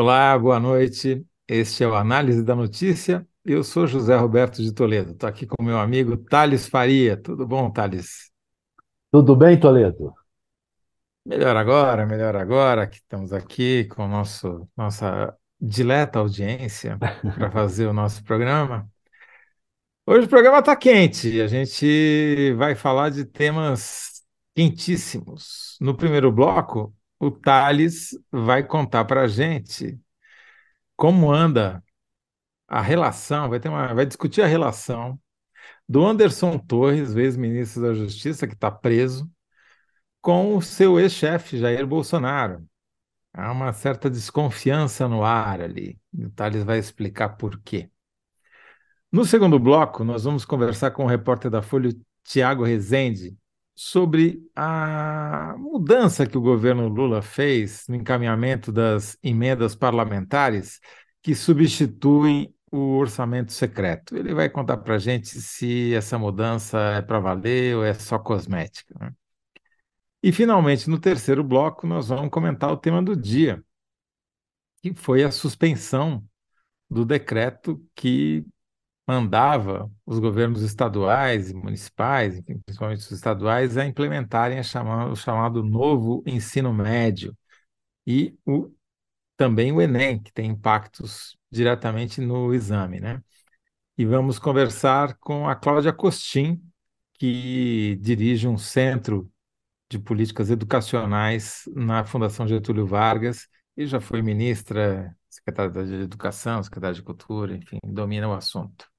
Olá, boa noite. Este é o Análise da Notícia. Eu sou José Roberto de Toledo. Estou aqui com meu amigo Thales Faria. Tudo bom, Thales? Tudo bem, Toledo? Melhor agora, melhor agora que estamos aqui com nosso, nossa dileta audiência para fazer o nosso programa. Hoje o programa está quente. A gente vai falar de temas quentíssimos. No primeiro bloco, o Thales vai contar para a gente como anda a relação, vai ter uma, vai discutir a relação do Anderson Torres, ex-ministro da Justiça, que está preso, com o seu ex-chefe, Jair Bolsonaro. Há uma certa desconfiança no ar ali. O Thales vai explicar por quê. No segundo bloco, nós vamos conversar com o repórter da Folha, Tiago Rezende, sobre a mudança que o governo Lula fez no encaminhamento das emendas parlamentares que substituem o orçamento secreto. Ele vai contar para a gente se essa mudança é para valer ou é só cosmética. Né? E, finalmente, no terceiro bloco, nós vamos comentar o tema do dia, que foi a suspensão do decreto que mandava os governos estaduais e municipais, principalmente os estaduais, a implementarem a chamado, o chamado novo ensino médio e o, também o Enem, que tem impactos diretamente no exame, né? E vamos conversar com a Cláudia Costin, que dirige um centro de políticas educacionais na Fundação Getúlio Vargas e já foi ministra, secretária de Educação, secretária de Cultura, enfim, domina o assunto.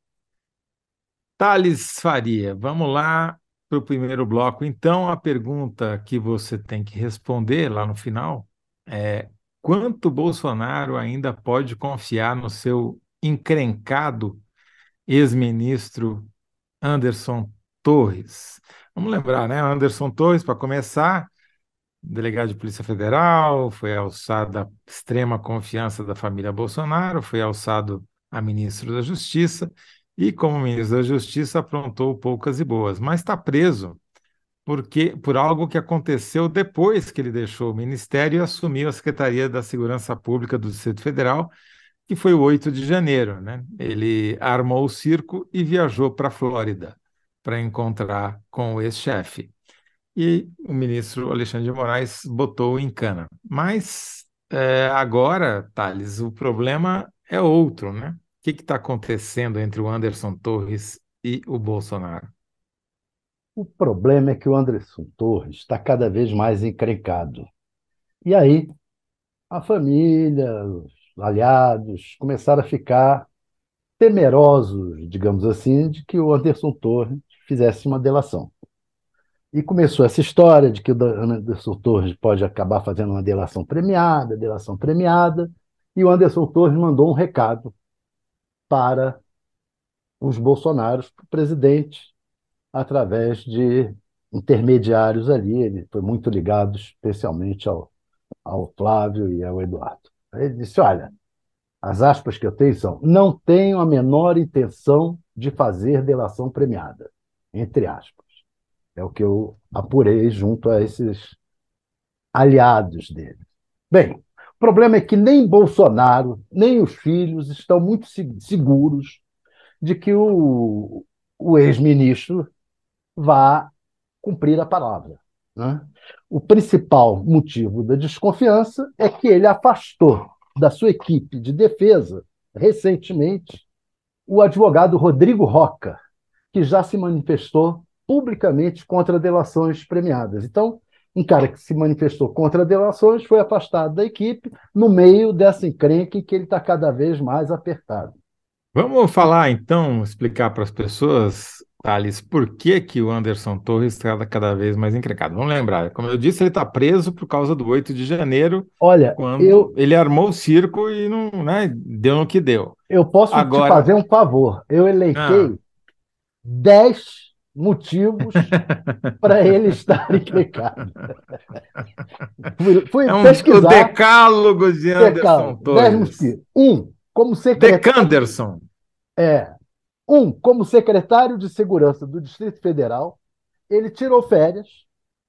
Thales Faria, vamos lá para o primeiro bloco. Então, a pergunta que você tem que responder lá no final é: quanto Bolsonaro ainda pode confiar no seu encrencado ex-ministro Anderson Torres? Vamos lembrar, né? Anderson Torres, para começar, delegado de Polícia Federal, foi alçado à extrema confiança da família Bolsonaro, foi alçado a ministro da Justiça e, como ministro da Justiça, aprontou poucas e boas, mas está preso porque por algo que aconteceu depois que ele deixou o ministério e assumiu a Secretaria da Segurança Pública do Distrito Federal, que foi o 8 de janeiro. Né? Ele armou o circo e viajou para a Flórida para encontrar com o ex-chefe. E o ministro Alexandre de Moraes botou em cana. Mas é, agora, Thales, o problema é outro, né? O que está acontecendo entre o Anderson Torres e o Bolsonaro? O problema é que o Anderson Torres está cada vez mais encrencado. E aí, a família, os aliados começaram a ficar temerosos, digamos assim, de que o Anderson Torres fizesse uma delação. E começou essa história de que o Anderson Torres pode acabar fazendo uma delação premiada, delação premiada, e o Anderson Torres mandou um recado para os bolsonaros, para o presidente, através de intermediários ali. Ele foi muito ligado especialmente ao, ao Flávio e ao Eduardo. Ele disse: Olha, as aspas que eu tenho são: não tenho a menor intenção de fazer delação premiada, entre aspas. É o que eu apurei junto a esses aliados dele. Bem, o problema é que nem Bolsonaro, nem os filhos estão muito seguros de que o, o ex-ministro vá cumprir a palavra. Né? O principal motivo da desconfiança é que ele afastou da sua equipe de defesa, recentemente, o advogado Rodrigo Roca, que já se manifestou publicamente contra delações premiadas. Então, um cara que se manifestou contra delações foi afastado da equipe no meio dessa encrenca que ele está cada vez mais apertado. Vamos falar então, explicar para as pessoas, Thales, por que, que o Anderson Torres está cada vez mais encrencado. Vamos lembrar, como eu disse, ele está preso por causa do 8 de janeiro, Olha, quando eu... ele armou o circo e não né, deu no que deu. Eu posso Agora... te fazer um favor. Eu elenquei ah. 10 motivos para ele estar encrencado. fui, fui é um, pesquisar. O decálogo de Anderson decálogo. Um, como secretário. Decanderson. É. Um, como secretário de Segurança do Distrito Federal, ele tirou férias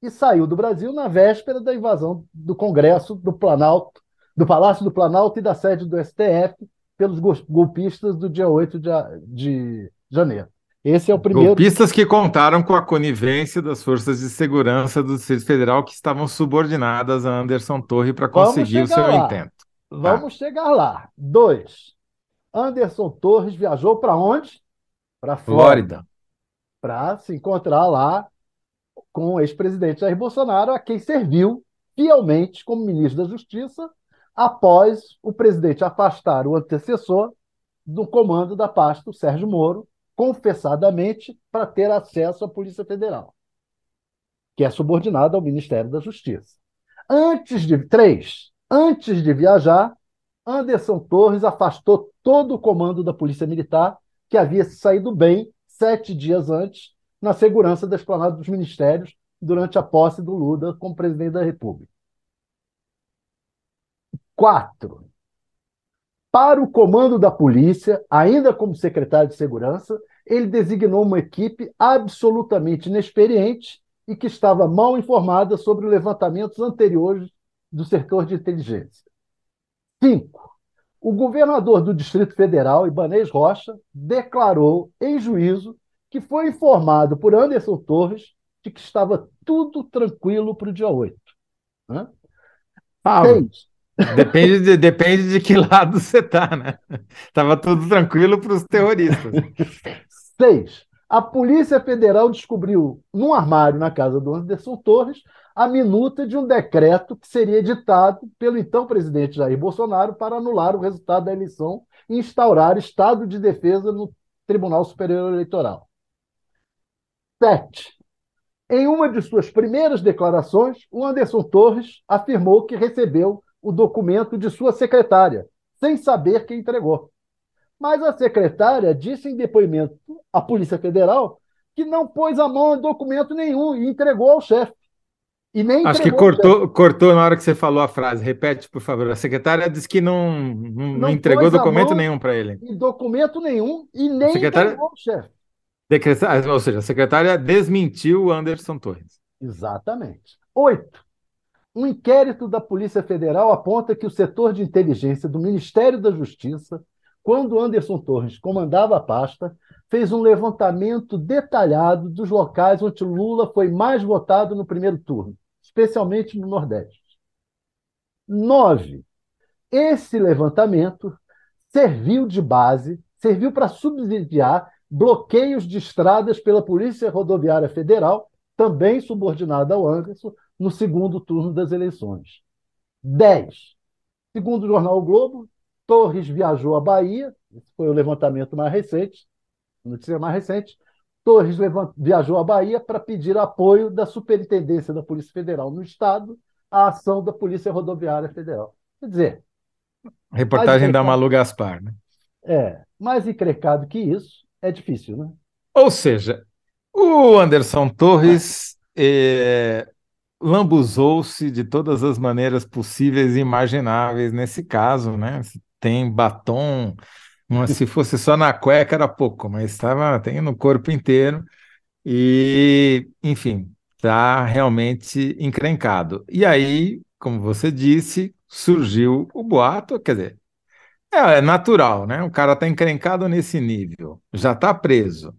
e saiu do Brasil na véspera da invasão do Congresso do Planalto, do Palácio do Planalto e da sede do STF pelos golpistas do dia 8 de, de janeiro. Esse é o primeiro. Golpistas que contaram com a conivência das forças de segurança do Distrito Federal que estavam subordinadas a Anderson Torre para conseguir o seu lá. intento. Vamos tá. chegar lá. Dois. Anderson Torres viajou para onde? Para Flórida. Para se encontrar lá com o ex-presidente Jair Bolsonaro, a quem serviu fielmente como ministro da Justiça após o presidente afastar o antecessor do comando da pasta, o Sérgio Moro, confessadamente para ter acesso à Polícia Federal, que é subordinada ao Ministério da Justiça. Antes de três, antes de viajar, Anderson Torres afastou todo o comando da Polícia Militar, que havia saído bem sete dias antes na segurança da esplanada dos ministérios durante a posse do Lula como presidente da República. Quatro, para o comando da polícia, ainda como secretário de segurança, ele designou uma equipe absolutamente inexperiente e que estava mal informada sobre levantamentos anteriores do setor de inteligência. Cinco, o governador do Distrito Federal, Ibanez Rocha, declarou em juízo que foi informado por Anderson Torres de que estava tudo tranquilo para o dia 8. Paulo, Depende de, depende de que lado você está, né? Tava tudo tranquilo para os terroristas. Seis. A Polícia Federal descobriu num armário na casa do Anderson Torres a minuta de um decreto que seria editado pelo então presidente Jair Bolsonaro para anular o resultado da eleição e instaurar estado de defesa no Tribunal Superior Eleitoral. Sete. Em uma de suas primeiras declarações, o Anderson Torres afirmou que recebeu o documento de sua secretária, sem saber quem entregou. Mas a secretária disse em depoimento à Polícia Federal que não pôs a mão em documento nenhum e entregou ao chefe. E nem Acho que cortou, cortou na hora que você falou a frase. Repete, por favor. A secretária disse que não, não, não entregou documento nenhum para ele. E documento nenhum e nem secretária... entregou ao chefe. Ou seja, a secretária desmentiu o Anderson Torres. Exatamente. Oito. Um inquérito da Polícia Federal aponta que o setor de inteligência do Ministério da Justiça, quando Anderson Torres comandava a pasta, fez um levantamento detalhado dos locais onde Lula foi mais votado no primeiro turno, especialmente no Nordeste. Nove. Esse levantamento serviu de base, serviu para subsidiar bloqueios de estradas pela Polícia Rodoviária Federal, também subordinada ao Anderson, no segundo turno das eleições. 10. Segundo o jornal o Globo, Torres viajou à Bahia, esse foi o levantamento mais recente, notícia mais recente. Torres viajou à Bahia para pedir apoio da Superintendência da Polícia Federal no Estado à ação da Polícia Rodoviária Federal. Quer dizer. Reportagem da Malu Gaspar, né? É, mais encrecado que isso é difícil, né? Ou seja, o Anderson Torres é, lambuzou-se de todas as maneiras possíveis e imagináveis nesse caso, né? Tem batom, se fosse só na cueca era pouco, mas estava tem no corpo inteiro e, enfim, está realmente encrencado. E aí, como você disse, surgiu o boato, quer dizer, é, é natural, né? O cara está encrencado nesse nível, já está preso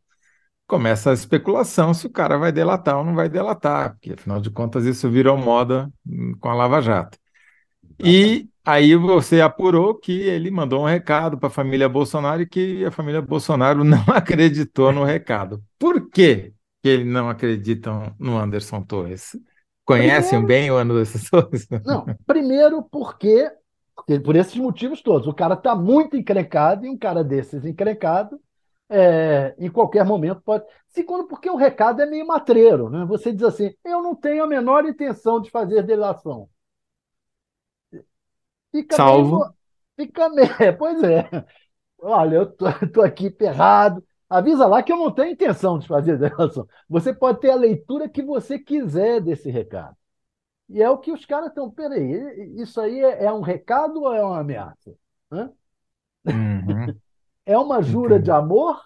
começa a especulação se o cara vai delatar ou não vai delatar, porque afinal de contas isso virou moda hum, com a Lava Jato. E aí você apurou que ele mandou um recado para a família Bolsonaro e que a família Bolsonaro não acreditou no recado. Por que ele não acreditam no Anderson Torres? Conhecem primeiro, bem o Anderson Torres? Não, primeiro porque, por esses motivos todos, o cara está muito encrencado e um cara desses encrencado é, em qualquer momento pode. Segundo, porque o recado é meio matreiro, né? Você diz assim: eu não tenho a menor intenção de fazer delação. Fica Salvo. Meio, fica meio. Pois é. Olha, eu tô, tô aqui ferrado. Avisa lá que eu não tenho intenção de fazer delação. Você pode ter a leitura que você quiser desse recado. E é o que os caras estão. Peraí, isso aí é, é, um recado ou é uma ameaça? Hã? Uhum. É uma jura Entendi. de amor?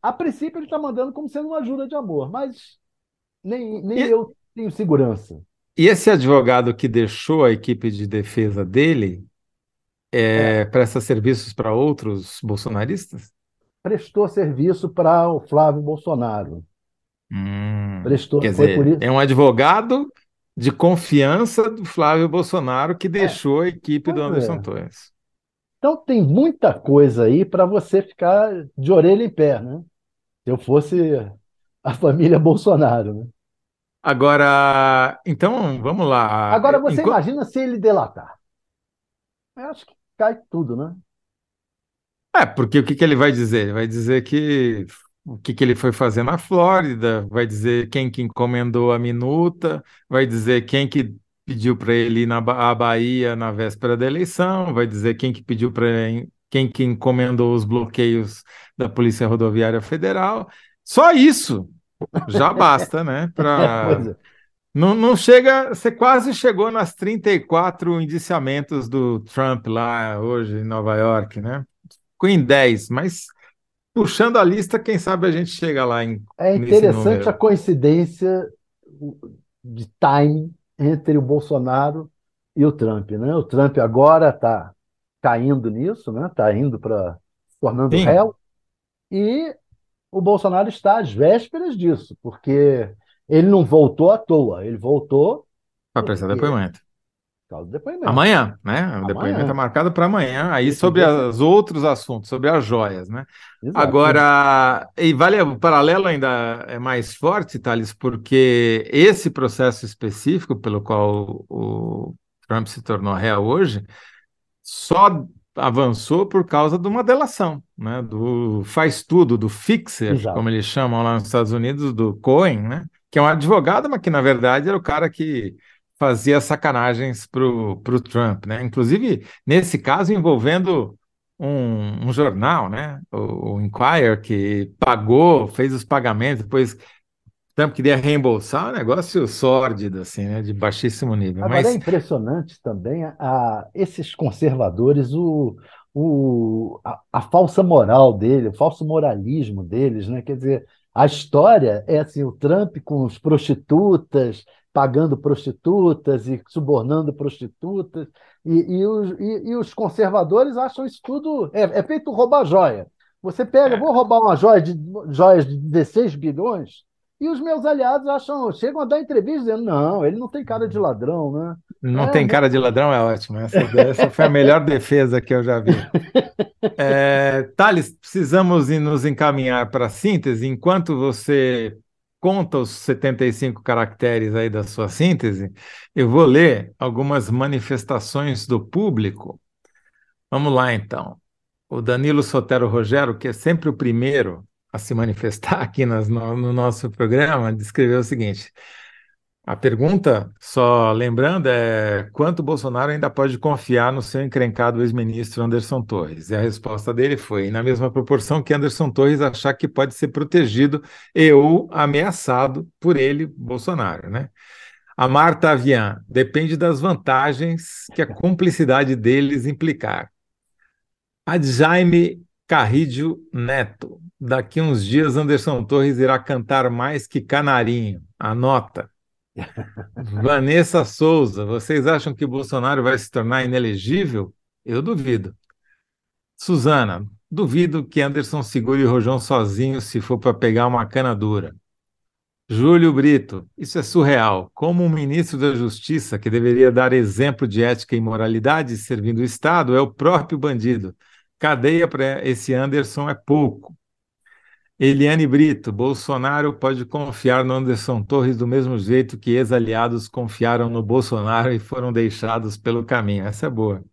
a princípio ele está mandando como sendo uma jura de amor, mas nem, nem e... eu tenho segurança. E esse advogado que deixou a equipe de defesa dele é, presta serviços para outros bolsonaristas? Prestou serviço para o Flávio Bolsonaro. Hum, Prestou, quer dizer, é um advogado de confiança do Flávio Bolsonaro que deixou a equipe do Anderson é. Torres. Então tem muita coisa aí para você ficar de orelha em pé, né? Se eu fosse a família Bolsonaro, né? Agora, então, vamos lá. Agora você Enqu- imagina se ele delatar. Eu acho que cai tudo, né? É, porque o que que ele vai dizer? Ele vai dizer que o que que ele foi fazer na Flórida, vai dizer quem que encomendou a minuta, vai dizer quem que pediu para ele ir na à Bahia na véspera da eleição, vai dizer quem que pediu para quem que encomendou os bloqueios da Polícia Rodoviária Federal. Só isso já basta, né? Para é. não, não chega, você quase chegou nas 34 indiciamentos do Trump lá hoje em Nova York, né? Ficou em 10, mas puxando a lista, quem sabe a gente chega lá em, É interessante a coincidência de time entre o Bolsonaro e o Trump, né? O Trump agora está caindo nisso, né? Está indo para tornando Sim, réu e o Bolsonaro está às vésperas disso, porque ele não voltou à toa, ele voltou para prestar depoimento. depoimento. Amanhã, né? O depoimento é Amanhã, marcado para amanhã, aí sobre os outros assuntos, sobre as joias, né? Exato. Agora, e vale, o paralelo ainda é mais forte, Thales, porque esse processo específico pelo qual o Trump se tornou réu hoje só avançou por causa de uma delação, né? Do faz tudo, do fixer, Exato. como eles chamam lá nos Estados Unidos, do Cohen, né? Que é um advogado, mas que na verdade era o cara que fazia sacanagens pro, pro Trump, né? Inclusive, nesse caso, envolvendo um, um jornal, né? O, o Inquirer, que pagou, fez os pagamentos, depois o Trump queria reembolsar, um negócio sórdido, assim, né? De baixíssimo nível. Agora é Mas impressionante também a, a- esses conservadores, o, o, a, a falsa moral dele, o falso moralismo deles, né? Quer dizer, a história é assim, o Trump com os prostitutas, pagando prostitutas e subornando prostitutas, e, e, os, e, e os conservadores acham isso tudo, é, é feito roubar joia. Você pega, é, vou roubar uma joia de, joias de 16 bilhões, e os meus aliados acham, chegam a dar entrevista dizendo, não, ele não tem cara de ladrão, né? não É, tem cara de ladrão, é ótimo. Essa, essa foi a melhor defesa que eu já vi. É, Thales, precisamos ir nos encaminhar para a síntese. Enquanto você conta os 75 caracteres aí da sua síntese, eu vou ler algumas manifestações do público. Vamos lá, então. O Danilo Sotero Rogério, que é sempre o primeiro a se manifestar aqui nas- no, no nosso programa, descreveu o seguinte: a pergunta, só lembrando, é quanto Bolsonaro ainda pode confiar no seu encrencado ex-ministro Anderson Torres? E a resposta dele foi, na mesma proporção que Anderson Torres achar que pode ser protegido e ou ameaçado por ele, Bolsonaro, né? A Marta Avian, depende das vantagens que a cumplicidade deles implicar. A Jaime Carrídio Neto, daqui uns dias Anderson Torres irá cantar mais que Canarinho, anota. Vanessa Souza, vocês acham que Bolsonaro vai se tornar inelegível? Eu duvido. Suzana, duvido que Anderson segure o Rojão sozinho se for para pegar uma cana dura. Júlio Brito, isso é surreal. Como um ministro da Justiça, que deveria dar exemplo de ética e moralidade servindo o Estado, é o próprio bandido. Cadeia para esse Anderson é pouco. Eliane Brito, Bolsonaro pode confiar no Anderson Torres do mesmo jeito que ex-aliados confiaram no Bolsonaro e foram deixados pelo caminho. Essa é boa.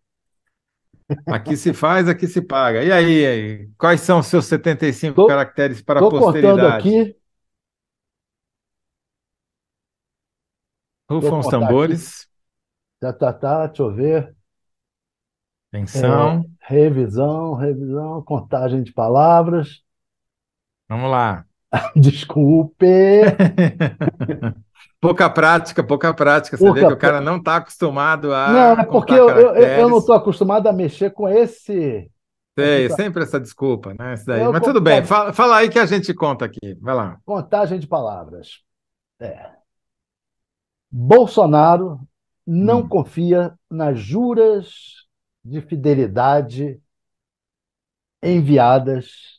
Aqui se faz, aqui se paga. E aí, aí? quais são os seus 75 Tô, caracteres para a posteridade? aqui, vou Rufam os contar aqui. tambores, Tá, tá, tá, deixa eu ver. É, atenção, revisão, revisão, contagem de palavras. Vamos lá. Desculpe. Pouca prática, pouca prática. Você vê Pouca que o cara não está acostumado Não, a é porque eu, eu, eu não estou acostumado a mexer com esse. Sei, sempre essa desculpa, né? Isso daí. Eu Mas tudo bem, fala, fala aí que a gente conta aqui. Vai lá. contagem de palavras. É. Bolsonaro não Hum. confia nas juras de fidelidade enviadas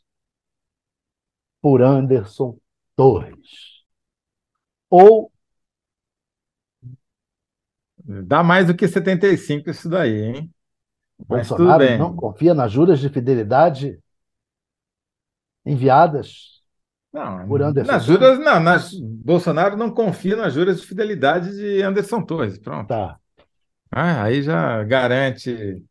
por Anderson Torres. Ou Dá mais do que 75 isso daí, hein? Mas Bolsonaro não confia nas juras de fidelidade enviadas Não, por Anderson nas juras, não, nas, Bolsonaro não confia nas juras de fidelidade de Anderson Torres. Pronto. Tá. Ah, aí já garante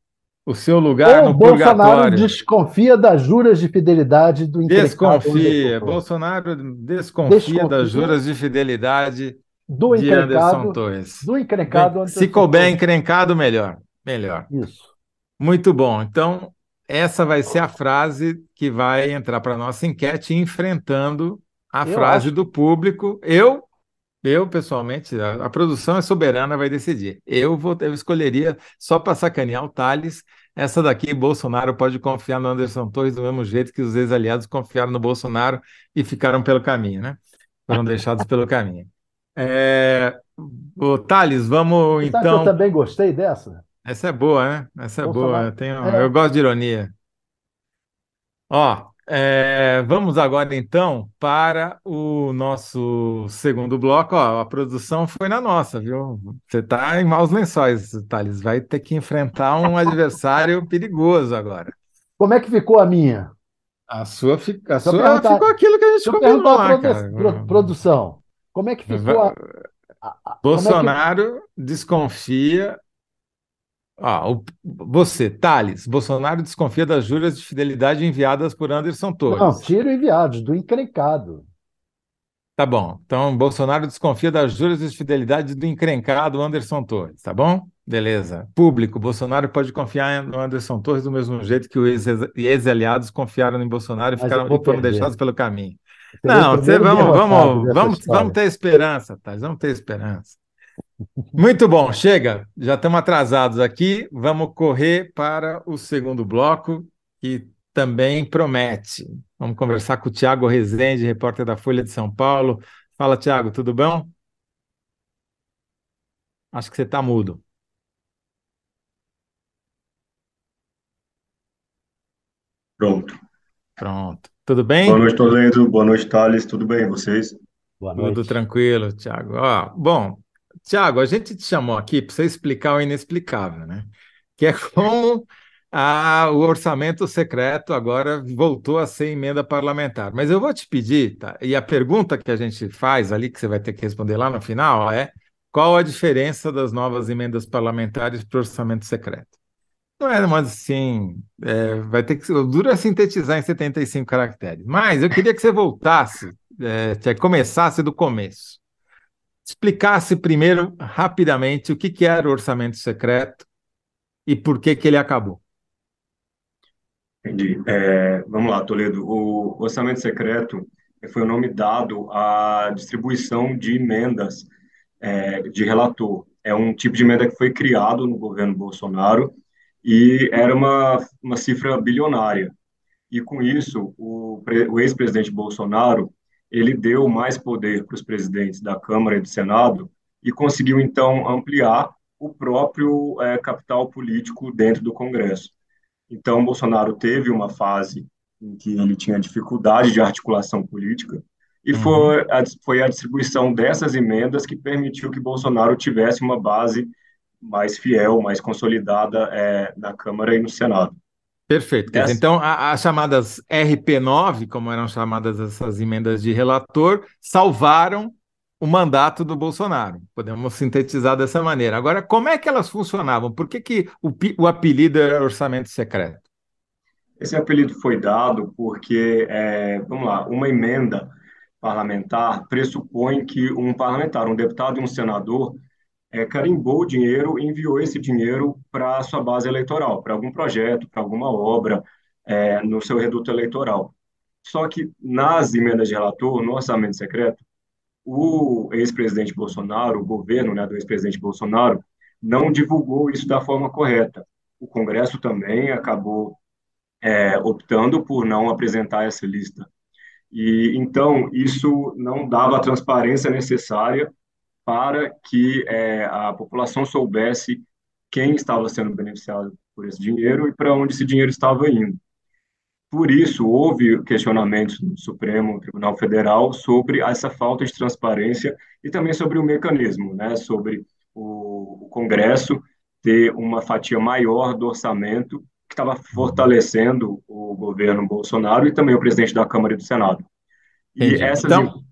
o seu lugar Ou no Bolsonaro purgatório. desconfia das juras de fidelidade do Desconfia. Anderson. Bolsonaro desconfia das Desconfia juras de fidelidade do de Anderson Torres. do encrencado Bem, se Anderson couber encrencado, melhor. Melhor. Isso. Muito bom. Então, essa vai ser a frase que vai entrar para a nossa enquete, enfrentando a Eu frase acho- do público. Eu, eu pessoalmente, a, a produção é soberana, vai decidir. Eu vou, eu escolheria só para sacanear o Thales. Essa daqui, Bolsonaro pode confiar no Anderson Torres do mesmo jeito que os ex-aliados confiaram no Bolsonaro e ficaram pelo caminho, né? Foram deixados pelo caminho. É, o Thales, vamos Você sabe que eu então. também gostei dessa? Essa é boa, né? Essa é boa. Bolsonaro- Eu, tenho, É. eu gosto de ironia. Ó, é, vamos agora então para o nosso segundo bloco. Ó, a produção foi na nossa, viu? Você está em maus lençóis, Thales. Vai ter que enfrentar um adversário perigoso agora. Como é que ficou a minha? A sua, fi- a eu sua ficou aquilo que a gente combinou lá, cara. pro- produção. Como é que ficou a, a- a- como é que- Bolsonaro desconfia. Ó, o- você, Thales, Bolsonaro desconfia das juras de fidelidade enviadas por Anderson Torres. Não, tiro enviados, do encrencado. Tá bom. Então, Bolsonaro desconfia das juras de fidelidade do encrencado Anderson Torres, tá bom? Beleza. Público, Bolsonaro pode confiar no Anderson Torres do mesmo jeito que os ex- ex-aliados confiaram em Bolsonaro e, Mas ficaram, foram deixados pelo caminho. Não, você, vamos, vamos, vamos, vamos ter esperança, Thales, vamos ter esperança. Muito bom, chega. Já estamos atrasados aqui. Vamos correr para o segundo bloco, que também promete. Vamos conversar com o Tiago Rezende, repórter da Folha de São Paulo. Fala, Tiago, tudo bom? Acho que você está mudo. Pronto. Pronto. Tudo bem? Boa noite, Toledo. Boa noite, Thales. Tudo bem, vocês? Boa Tudo noite. tranquilo, Tiago. Bom, Tiago, a gente te chamou aqui para você explicar o inexplicável, né? Que é como a- o orçamento secreto agora voltou a ser emenda parlamentar. Mas eu vou te pedir, tá? E a pergunta que a gente faz ali, que você vai ter que responder lá no final, é qual a diferença das novas emendas parlamentares para o orçamento secreto? Não é, mas assim, é, vai ter que duro é sintetizar em 75 caracteres. Mas eu queria que você voltasse, é, começasse do começo. Explicasse primeiro, rapidamente, o que que era o orçamento secreto e por que que ele acabou. Entendi. É, vamos lá, Toledo. O orçamento secreto foi o nome dado à distribuição de emendas é, de relator. É um tipo de emenda que foi criado no governo Bolsonaro e era uma, uma cifra bilionária. E com isso, o, o ex-presidente Bolsonaro ele deu mais poder para os presidentes da Câmara e do Senado e conseguiu então ampliar o próprio é, capital político dentro do Congresso. Então, Bolsonaro teve uma fase em que ele tinha dificuldade de articulação política, e Uhum. foi a, foi a distribuição dessas emendas que permitiu que Bolsonaro tivesse uma base mais fiel, mais consolidada é, na Câmara e no Senado. Perfeito. Essa- então, as chamadas RP9, como eram chamadas essas emendas de relator, salvaram o mandato do Bolsonaro. Podemos sintetizar dessa maneira. Agora, como é que elas funcionavam? Por que, que o, o apelido era orçamento secreto? Esse apelido foi dado porque, é, vamos lá, uma emenda parlamentar pressupõe que um parlamentar, um deputado e um senador, é, carimbou o dinheiro e enviou esse dinheiro para a sua base eleitoral, para algum projeto, para alguma obra, é, no seu reduto eleitoral. Só que nas emendas de relator, no orçamento secreto, o ex-presidente Bolsonaro, o governo né, do ex-presidente Bolsonaro, não divulgou isso da forma correta. O Congresso também acabou é, optando por não apresentar essa lista. E então isso não dava a transparência necessária para que é, a população soubesse quem estava sendo beneficiado por esse dinheiro e para onde esse dinheiro estava indo. Por isso, houve questionamentos no Supremo Tribunal Federal sobre essa falta de transparência e também sobre o mecanismo, né, sobre o, o Congresso ter uma fatia maior do orçamento que estava fortalecendo o governo Bolsonaro e também o presidente da Câmara e do Senado. E essas... Então,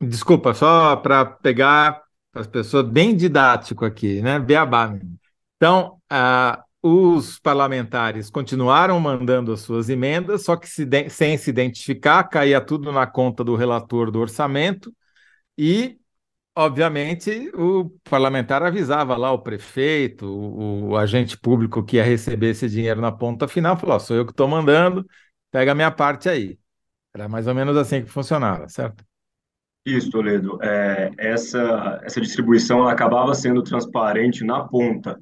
desculpa, só para pegar as pessoas bem didático aqui, né? Beabá. Então, uh, os parlamentares continuaram mandando as suas emendas, só que se sem se identificar, caía tudo na conta do relator do orçamento e, obviamente, o parlamentar avisava lá o prefeito, o, o agente público que ia receber esse dinheiro na ponta final, falou: oh, sou eu que estou mandando, pega a minha parte aí. Era mais ou menos assim que funcionava, certo? Isso, Toledo. É, essa, essa distribuição acabava sendo transparente na ponta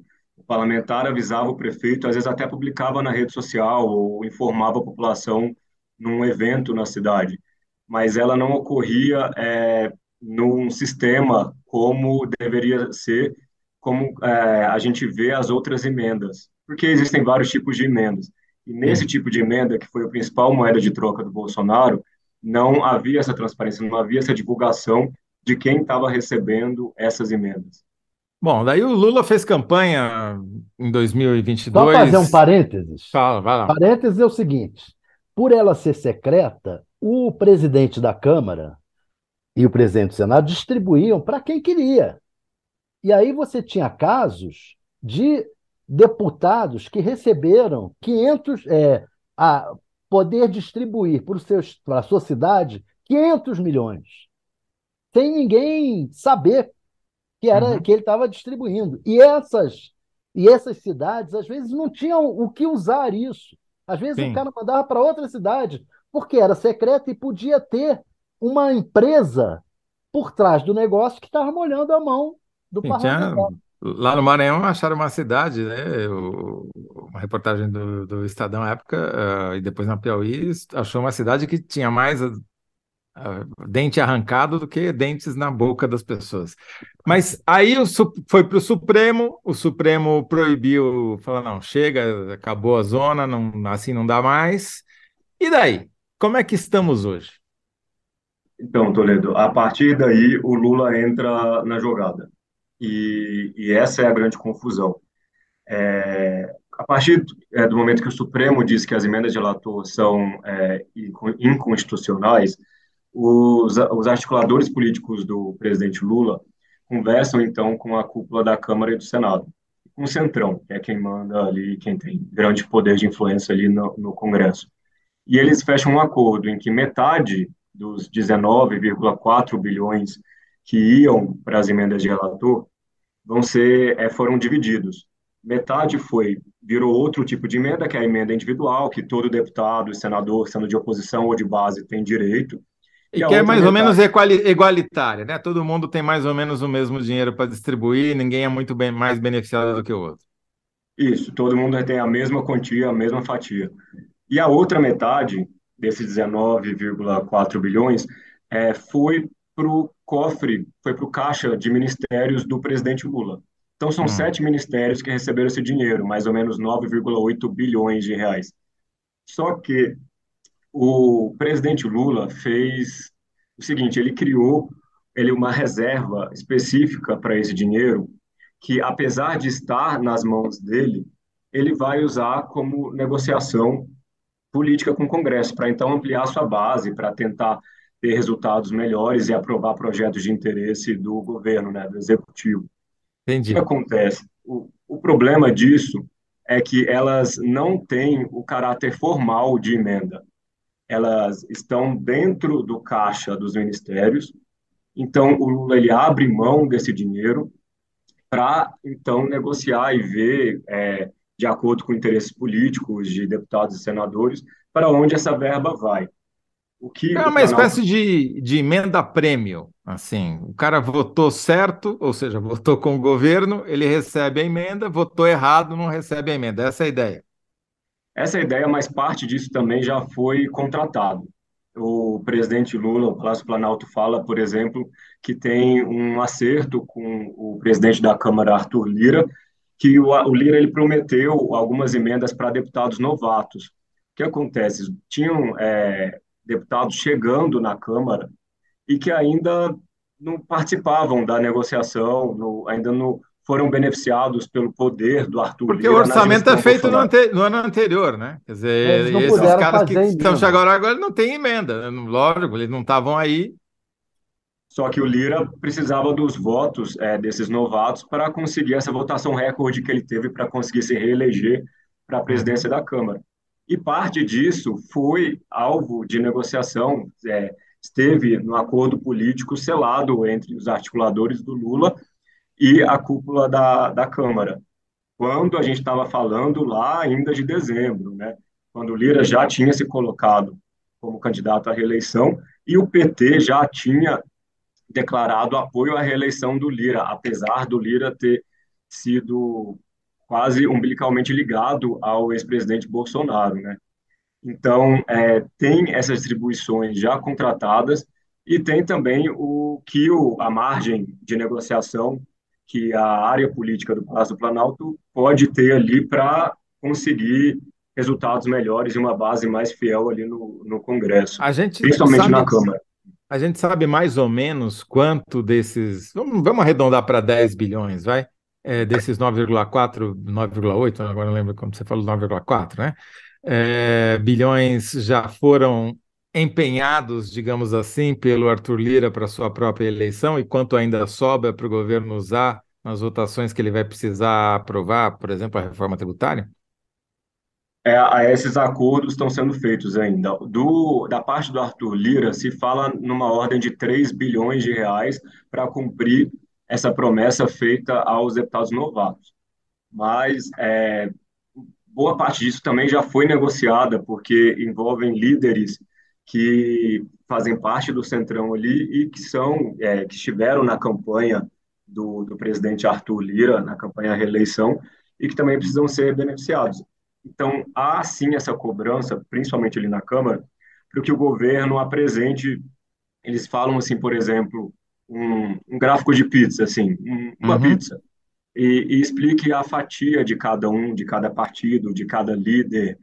parlamentar avisava o prefeito, às vezes até publicava na rede social ou informava a população num evento na cidade, mas ela não ocorria é, num sistema como deveria ser, como é, a gente vê as outras emendas, porque existem vários tipos de emendas. E nesse tipo de emenda, que foi a principal moeda de troca do Bolsonaro, não havia essa transparência, não havia essa divulgação de quem estava recebendo essas emendas. Bom, daí o Lula fez campanha em 2022. Só fazer um parênteses. Fala, vai lá. Parênteses é o seguinte: por ela ser secreta, o presidente da Câmara e o presidente do Senado distribuíam para quem queria. E aí você tinha casos de deputados que receberam 500 é, a poder distribuir para a sua cidade 500 milhões, sem ninguém saber que era uhum. que ele estava distribuindo. E essas e essas cidades às vezes não tinham o que usar isso. Às vezes Sim. o cara mandava para outra cidade porque era secreto e podia ter uma empresa por trás do negócio que estava molhando a mão do Sim, parlamentar. Lá no Maranhão acharam uma cidade, né? Uma reportagem do, do Estadão época, uh, e depois na Piauí, achou uma cidade que tinha mais dente arrancado do que dentes na boca das pessoas. Mas aí o, foi para o Supremo, o Supremo proibiu, falou, não, chega, acabou a zona, não, assim não dá mais. E daí? Como é que estamos hoje? Então, Toledo, a partir daí o Lula entra na jogada. E, e essa é a grande confusão. É, a partir é, do momento que o Supremo diz que as emendas de relator são é, inconstitucionais, os, os articuladores políticos do presidente Lula conversam, então, com a cúpula da Câmara e do Senado, com o Centrão, que é quem manda ali, quem tem grande poder de influência ali no, no Congresso. E eles fecham um acordo em que metade dos 19,4 bilhões que iam para as emendas de relator vão ser é, foram divididos. Metade foi virou outro tipo de emenda, que é a emenda individual, que todo deputado e senador, sendo de oposição ou de base, tem direito. E, que é mais ou menos igualitária, né? Todo mundo tem mais ou menos o mesmo dinheiro para distribuir, ninguém é muito bem, mais beneficiado do que o outro. Isso, todo mundo tem a mesma quantia, a mesma fatia. E a outra metade desses 19,4 bilhões é, foi para o cofre, foi para o caixa de ministérios do presidente Lula. Então são hum. sete ministérios que receberam esse dinheiro, mais ou menos 9,8 bilhões de reais. Só que o presidente Lula fez o seguinte: ele criou ele uma reserva específica para esse dinheiro, que apesar de estar nas mãos dele, ele vai usar como negociação política com o Congresso, para então ampliar sua base, para tentar ter resultados melhores e aprovar projetos de interesse do governo, né, do executivo. Entendi. O que acontece? O, o problema disso é que elas não têm o caráter formal de emenda elas estão dentro do caixa dos ministérios. Então, o Lula ele abre mão desse dinheiro para, então, negociar e ver, é, de acordo com interesses políticos de deputados e senadores, para onde essa verba vai. O que é uma espécie de, de emenda prêmio, assim, o cara votou certo, ou seja, votou com o governo, ele recebe a emenda, votou errado, não recebe a emenda, essa é a ideia. Essa é a ideia, mas parte disso também já foi contratado. o presidente Lula, o Palácio Planalto fala, por exemplo, que tem um acerto com o presidente da Câmara, Arthur Lira, que o, o Lira ele prometeu algumas emendas para deputados novatos. O que acontece? Tinham é, deputados chegando na Câmara e que ainda não participavam da negociação, no, ainda não foram beneficiados pelo poder do Arthur Porque Lira o orçamento é feito no, ante, no, ano anterior, né? Quer dizer, esses caras que estão chegando agora não têm emenda. Lógico, eles não estavam aí só que o Lira precisava dos votos é, desses novatos para conseguir essa votação recorde que ele teve para conseguir se reeleger para a presidência da Câmara. E parte disso foi alvo de negociação, é, esteve no acordo político selado entre os articuladores do Lula e a cúpula da, da Câmara. Quando a gente estava falando lá ainda de dezembro, né? quando o Lira já tinha se colocado como candidato à reeleição e o PT já tinha declarado apoio à reeleição do Lira, apesar do Lira ter sido quase umbilicalmente ligado ao ex-presidente Bolsonaro, né? Então, é, tem essas distribuições já contratadas e tem também o que o, a margem de negociação que a área política do Palácio do Planalto pode ter ali para conseguir resultados melhores e uma base mais fiel ali no, no Congresso, principalmente sabe, na Câmara. A gente sabe mais ou menos quanto desses. Vamos, vamos arredondar para 10 bilhões, vai? É, desses 9,4, 9,8, agora não lembro como você falou, 9,4, né? É, bilhões já foram empenhados, digamos assim, pelo Arthur Lira para sua própria eleição e quanto ainda sobra para o governo usar nas votações que ele vai precisar aprovar, por exemplo, a reforma tributária? é, esses acordos estão sendo feitos ainda. Do, da parte do Arthur Lira, se fala numa ordem de 3 bilhões de reais para cumprir essa promessa feita aos deputados novatos. Mas é, boa parte disso também já foi negociada, porque envolvem líderes que fazem parte do Centrão ali e que são é, que estiveram na campanha do, do presidente Arthur Lira, na campanha à reeleição, e que também precisam ser beneficiados. Então, há sim essa cobrança, principalmente ali na Câmara, para que o governo apresente. Eles falam assim, por exemplo, um, um gráfico de pizza, assim, um, uma uhum. pizza, e, e, explique a fatia de cada um, de cada partido, de cada líder,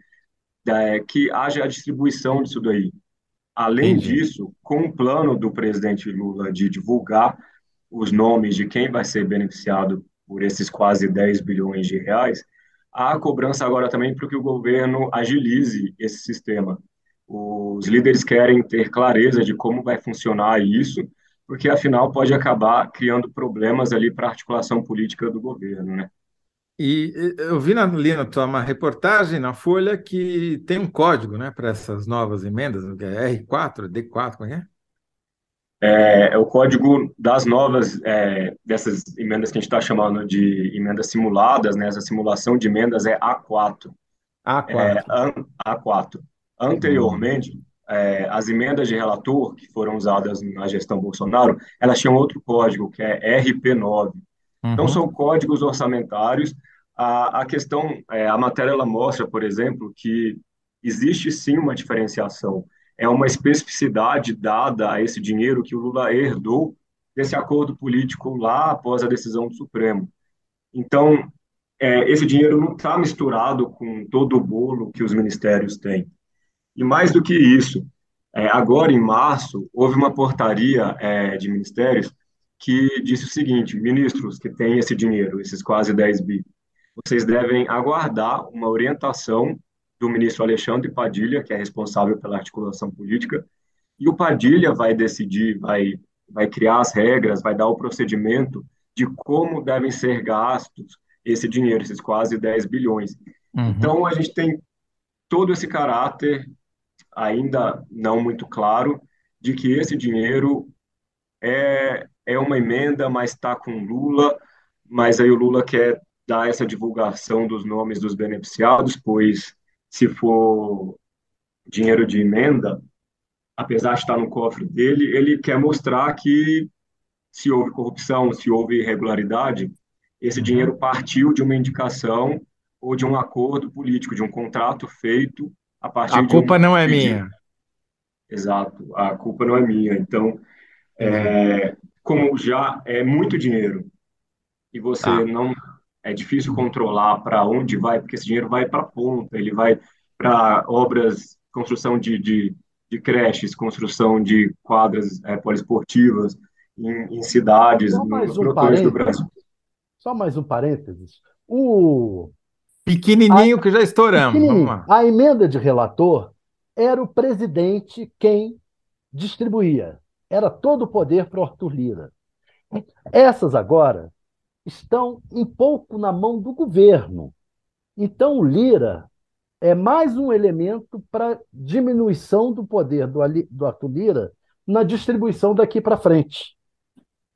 da, que haja a distribuição disso daí. Além Entendi. disso, com o plano do presidente Lula de divulgar os nomes de quem vai ser beneficiado por esses quase 10 bilhões de reais, há cobrança agora também para que o governo agilize esse sistema. Os líderes querem ter clareza de como vai funcionar isso, porque afinal pode acabar criando problemas ali para a articulação política do governo, né? E eu vi na, ali na tua uma reportagem na Folha que tem um código, né, para essas novas emendas, é R4, D4, como é? é, é o código das novas, é, dessas emendas que a gente está chamando de emendas simuladas, né? Essa simulação de emendas é A4. A4. É, an, A4. Anteriormente, é, as emendas de relator que foram usadas na gestão Bolsonaro, elas tinham outro código, que é RP9. Então, uhum. Então, são códigos orçamentários. A, a questão, é, a matéria, ela mostra, por exemplo, que existe sim uma diferenciação é uma especificidade dada a esse dinheiro que o Lula herdou desse acordo político lá após a decisão do Supremo. Então, é, esse dinheiro não está misturado com todo o bolo que os ministérios têm. E mais do que isso, é, agora em março, houve uma portaria é, de ministérios que disse o seguinte: ministros que têm esse dinheiro, esses quase 10 bi, vocês devem aguardar uma orientação do ministro Alexandre Padilha, que é responsável pela articulação política, e o Padilha vai decidir, vai, vai criar as regras, vai dar o procedimento de como devem ser gastos esse dinheiro, esses quase 10 bilhões. Uhum. Então, a gente tem todo esse caráter, ainda não muito claro, de que esse dinheiro é, é uma emenda, mas está com Lula, mas aí o Lula quer dar essa divulgação dos nomes dos beneficiados, pois se for dinheiro de emenda, apesar de estar no cofre dele, ele quer mostrar que se houve corrupção, se houve irregularidade, esse uhum. dinheiro partiu de uma indicação ou de um acordo político, de um contrato feito a partir a culpa um não é minha. Exato, a culpa não é minha. Então, é, como já é muito dinheiro e você Tá. não é difícil controlar para onde vai, porque esse dinheiro vai para a ponta, ele vai para obras, construção de, de, de creches, construção de quadras é, poliesportivas em, em cidades, no- nos um do Brasil. só mais um parênteses. O, a, Pequenininho que já estouramos. Vamos lá. a emenda de relator era o presidente quem distribuía. Era todo o poder para o Arthur Lira. Essas agora estão um pouco na mão do governo. Então, o Lira é mais um elemento para diminuição do poder do, do Arthur Lira na distribuição daqui para frente.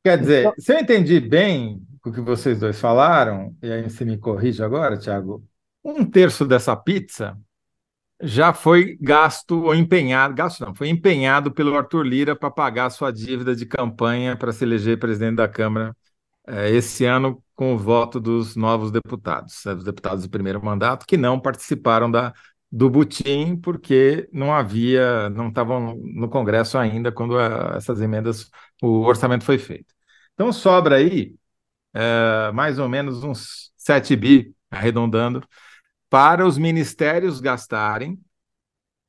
Quer Então, dizer, se eu entendi bem o que vocês dois falaram, e aí você me corrige agora, Thiago, um terço dessa pizza já foi gasto ou empenhado, gasto não, foi empenhado pelo Arthur Lira para pagar a sua dívida de campanha para se eleger presidente da Câmara eh, esse ano com o voto dos novos deputados, eh, dos deputados do primeiro mandato, que não participaram da, do butim porque não havia, não estavam no Congresso ainda quando eh, essas emendas, o orçamento foi feito. Então sobra aí eh, mais ou menos uns 7 bi, arredondando, para os ministérios gastarem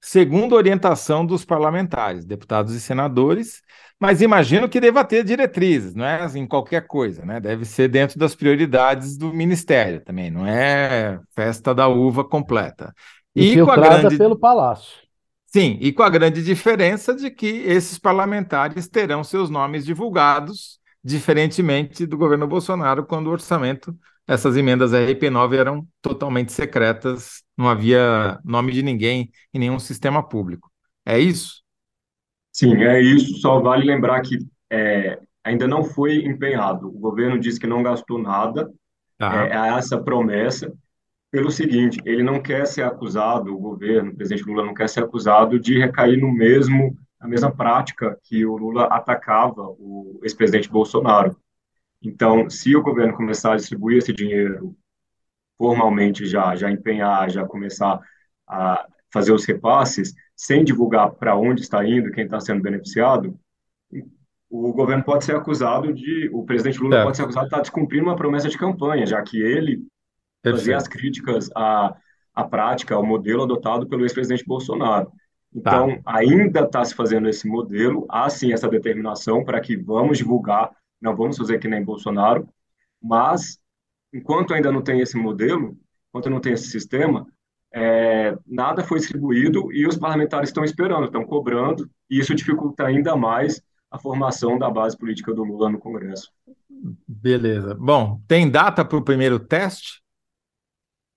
segundo orientação dos parlamentares, deputados e senadores, mas imagino que deva ter diretrizes, não é em qualquer coisa, né? Deve ser dentro das prioridades do ministério também, não é festa da uva completa. E com a grande, pelo Palácio. sim, e com a grande diferença de que esses parlamentares terão seus nomes divulgados, diferentemente do governo Bolsonaro, quando o orçamento, essas emendas RP9 eram totalmente secretas, não havia nome de ninguém em nenhum sistema público. É isso? Sim, é isso. Só vale lembrar que é, ainda não foi empenhado. O governo disse que não gastou nada, é, Tá, é essa promessa, pelo seguinte, ele não quer ser acusado, o governo, o presidente Lula não quer ser acusado de recair no mesmo, na mesma prática que o Lula atacava o ex-presidente Bolsonaro. Então, se o governo começar a distribuir esse dinheiro formalmente já, já empenhar, já começar a fazer os repasses, sem divulgar para onde está indo, quem está sendo beneficiado, o governo pode ser acusado de, o presidente Lula pode ser acusado de estar descumprindo uma promessa de campanha, já que ele fazia as críticas à, à prática, ao modelo adotado pelo ex-presidente Bolsonaro. Tá, Então, ainda está se fazendo esse modelo, há sim essa determinação para que vamos divulgar, não vamos fazer que nem Bolsonaro, mas enquanto ainda não tem esse modelo, enquanto não tem esse sistema, é, nada foi distribuído e os parlamentares estão esperando, estão cobrando, e isso dificulta ainda mais a formação da base política do Lula no Congresso. beleza. Bom, tem data para o primeiro teste?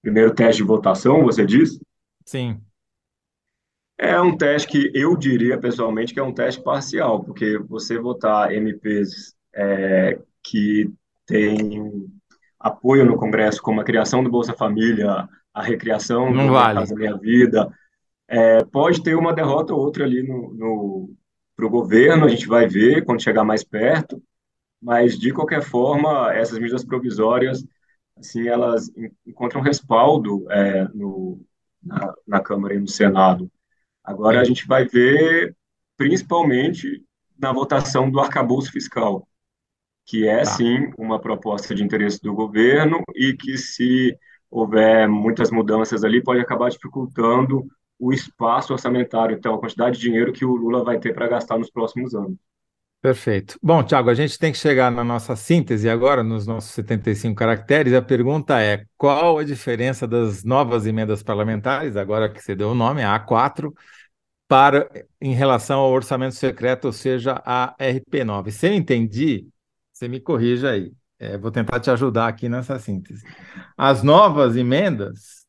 Primeiro teste de votação, você diz? Sim, É um teste que eu diria pessoalmente que é um teste parcial, porque você votar MPs é, que têm apoio no Congresso, como a criação do Bolsa Família, a recriação não do vale. Casa Minha Vida, é, pode ter uma derrota ou outra ali no, para o governo, a gente vai ver quando chegar mais perto, mas de qualquer forma, essas medidas provisórias, assim, elas en- encontram respaldo é, no, na, na Câmara e no Senado. Agora a gente vai ver, principalmente na votação do arcabouço fiscal, que é tá. sim uma proposta de interesse do governo e que, se houver muitas mudanças ali, pode acabar dificultando o espaço orçamentário, então a quantidade de dinheiro que o Lula vai ter para gastar nos próximos anos. Perfeito. Bom, Thiago, a gente tem que chegar na nossa síntese agora, nos nossos 75 caracteres. A pergunta é: qual a diferença das novas emendas parlamentares, agora que você deu o nome, a A4, para em relação ao orçamento secreto, ou seja, a RP9? Se eu entendi, você me corrija aí. É, vou tentar te ajudar aqui nessa síntese. As novas emendas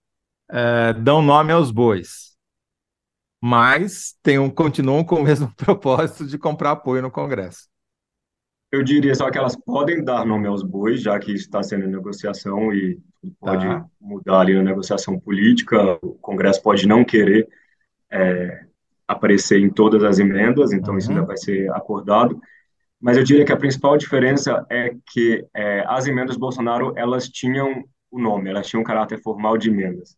é, dão nome aos bois, mas tem um, continuam com o mesmo propósito de comprar apoio no Congresso. Eu diria só que elas podem dar nome aos bois, já que está sendo negociação e pode Tá? mudar ali na negociação política. O Congresso pode não querer aparecer em todas as emendas, então isso ainda Uhum, vai ser acordado. Mas eu diria que a principal diferença é que é, as emendas Bolsonaro elas tinham o nome, elas tinham um caráter formal de emendas,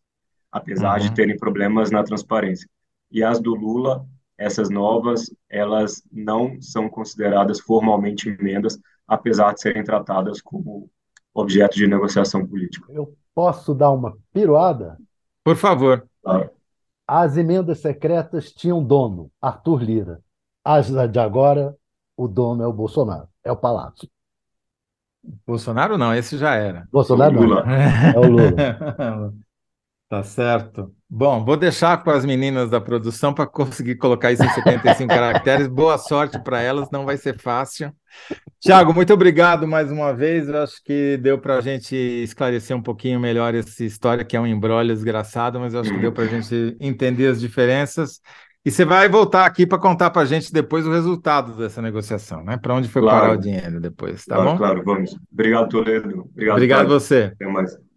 apesar de uhum. terem problemas na transparência. E as do Lula essas novas, elas não são consideradas formalmente emendas, apesar de serem tratadas como objeto de negociação política. Eu posso dar uma piruada? Por favor. Claro. As emendas secretas tinham dono, Arthur Lira. As de agora, o dono é o Bolsonaro, é o Palácio. Bolsonaro não, esse já era. Bolsonaro O Lula. não, é o Lula. Tá certo. Bom, vou deixar com as meninas da produção para conseguir colocar isso em 75 caracteres. Boa sorte para elas, não vai ser fácil. Tiago, muito obrigado mais uma vez. Eu acho que deu para a gente esclarecer um pouquinho melhor essa história, que é um embrólio desgraçado, mas eu acho que deu para a gente entender as diferenças. E você vai voltar aqui para contar para a gente depois o resultado dessa negociação, né? Para onde foi Claro. parar o dinheiro depois, tá claro, bom? claro, vamos. Obrigado, Toledo. Obrigado, Obrigado você. Até mais.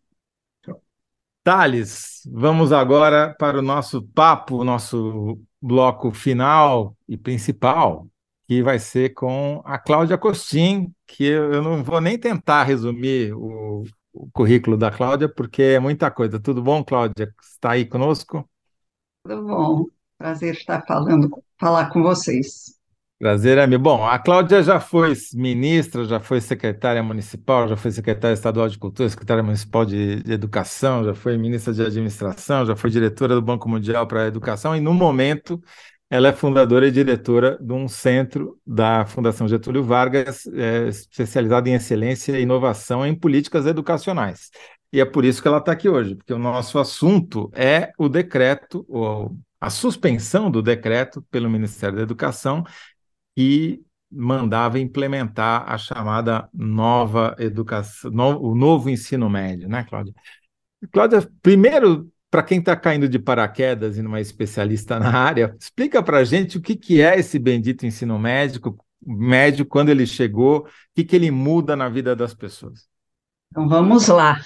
Thales, vamos agora para o nosso papo, nosso bloco final e principal, que vai ser com a Cláudia Costin, que eu não vou nem tentar resumir o, o currículo da Cláudia, porque é muita coisa. Tudo bom, Cláudia? Está aí conosco? Tudo bom? Prazer estar falando, falar com vocês. Prazer é. Bom, a Cláudia já foi ministra, já foi secretária municipal, já foi secretária estadual de cultura, secretária municipal de, de educação, já foi ministra de administração, já foi diretora do Banco Mundial para a Educação e, no momento, ela é fundadora e diretora de um centro da Fundação Getúlio Vargas, é, especializado em excelência e inovação em políticas educacionais. E é por isso que ela está aqui hoje, porque o nosso assunto é o decreto, ou a suspensão do decreto pelo Ministério da Educação que mandava implementar a chamada nova educação, no- o novo ensino médio, né, Cláudia? Cláudia, primeiro, para quem está caindo de paraquedas e não é especialista na área, explica para a gente o que, que é esse bendito ensino médico, médio, quando ele chegou, o que, que ele muda na vida das pessoas. Então vamos lá.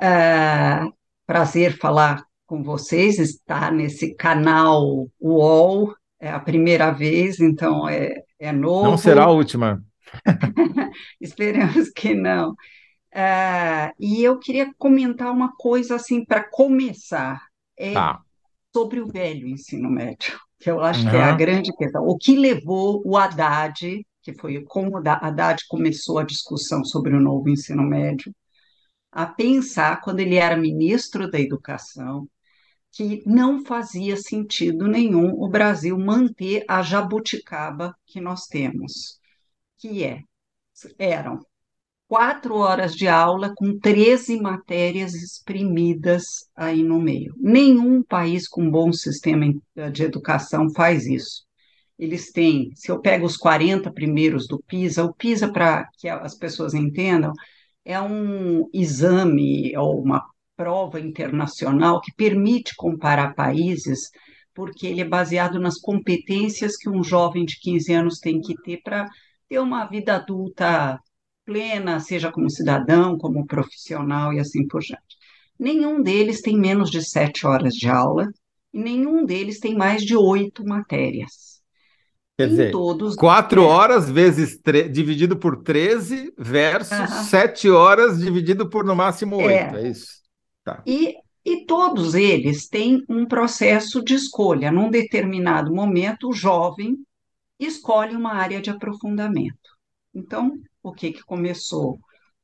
É, prazer falar com vocês, estar nesse canal UOL, é a primeira vez, então é, é novo. Não será a última. Esperamos que não. É, e eu queria comentar uma coisa assim para começar, é Tá. sobre o velho ensino médio, que eu acho que é a grande questão. O que levou o Haddad, que foi como Haddad começou a discussão sobre o novo ensino médio, a pensar, quando ele era ministro da Educação, que não fazia sentido nenhum o Brasil manter a jabuticaba que nós temos, que é, eram quatro horas de aula com 13 matérias exprimidas aí no meio. Nenhum país com bom sistema de educação faz isso. Eles têm, se eu pego os 40 primeiros do PISA, o PISA, para que as pessoas entendam, é um exame ou uma prova internacional que permite comparar países, porque ele é baseado nas competências que um jovem de 15 anos tem que ter para ter uma vida adulta plena, seja como cidadão, como profissional e assim por diante. Nenhum deles tem menos de sete horas de aula e nenhum deles tem mais de oito matérias. Quer Em dizer, todos, quatro é, horas vezes tre- dividido por 13 versus sete horas dividido por no máximo É. oito, é isso? Tá. E, e todos eles têm um processo de escolha. Num determinado momento, o jovem escolhe uma área de aprofundamento. Então, o que que começou?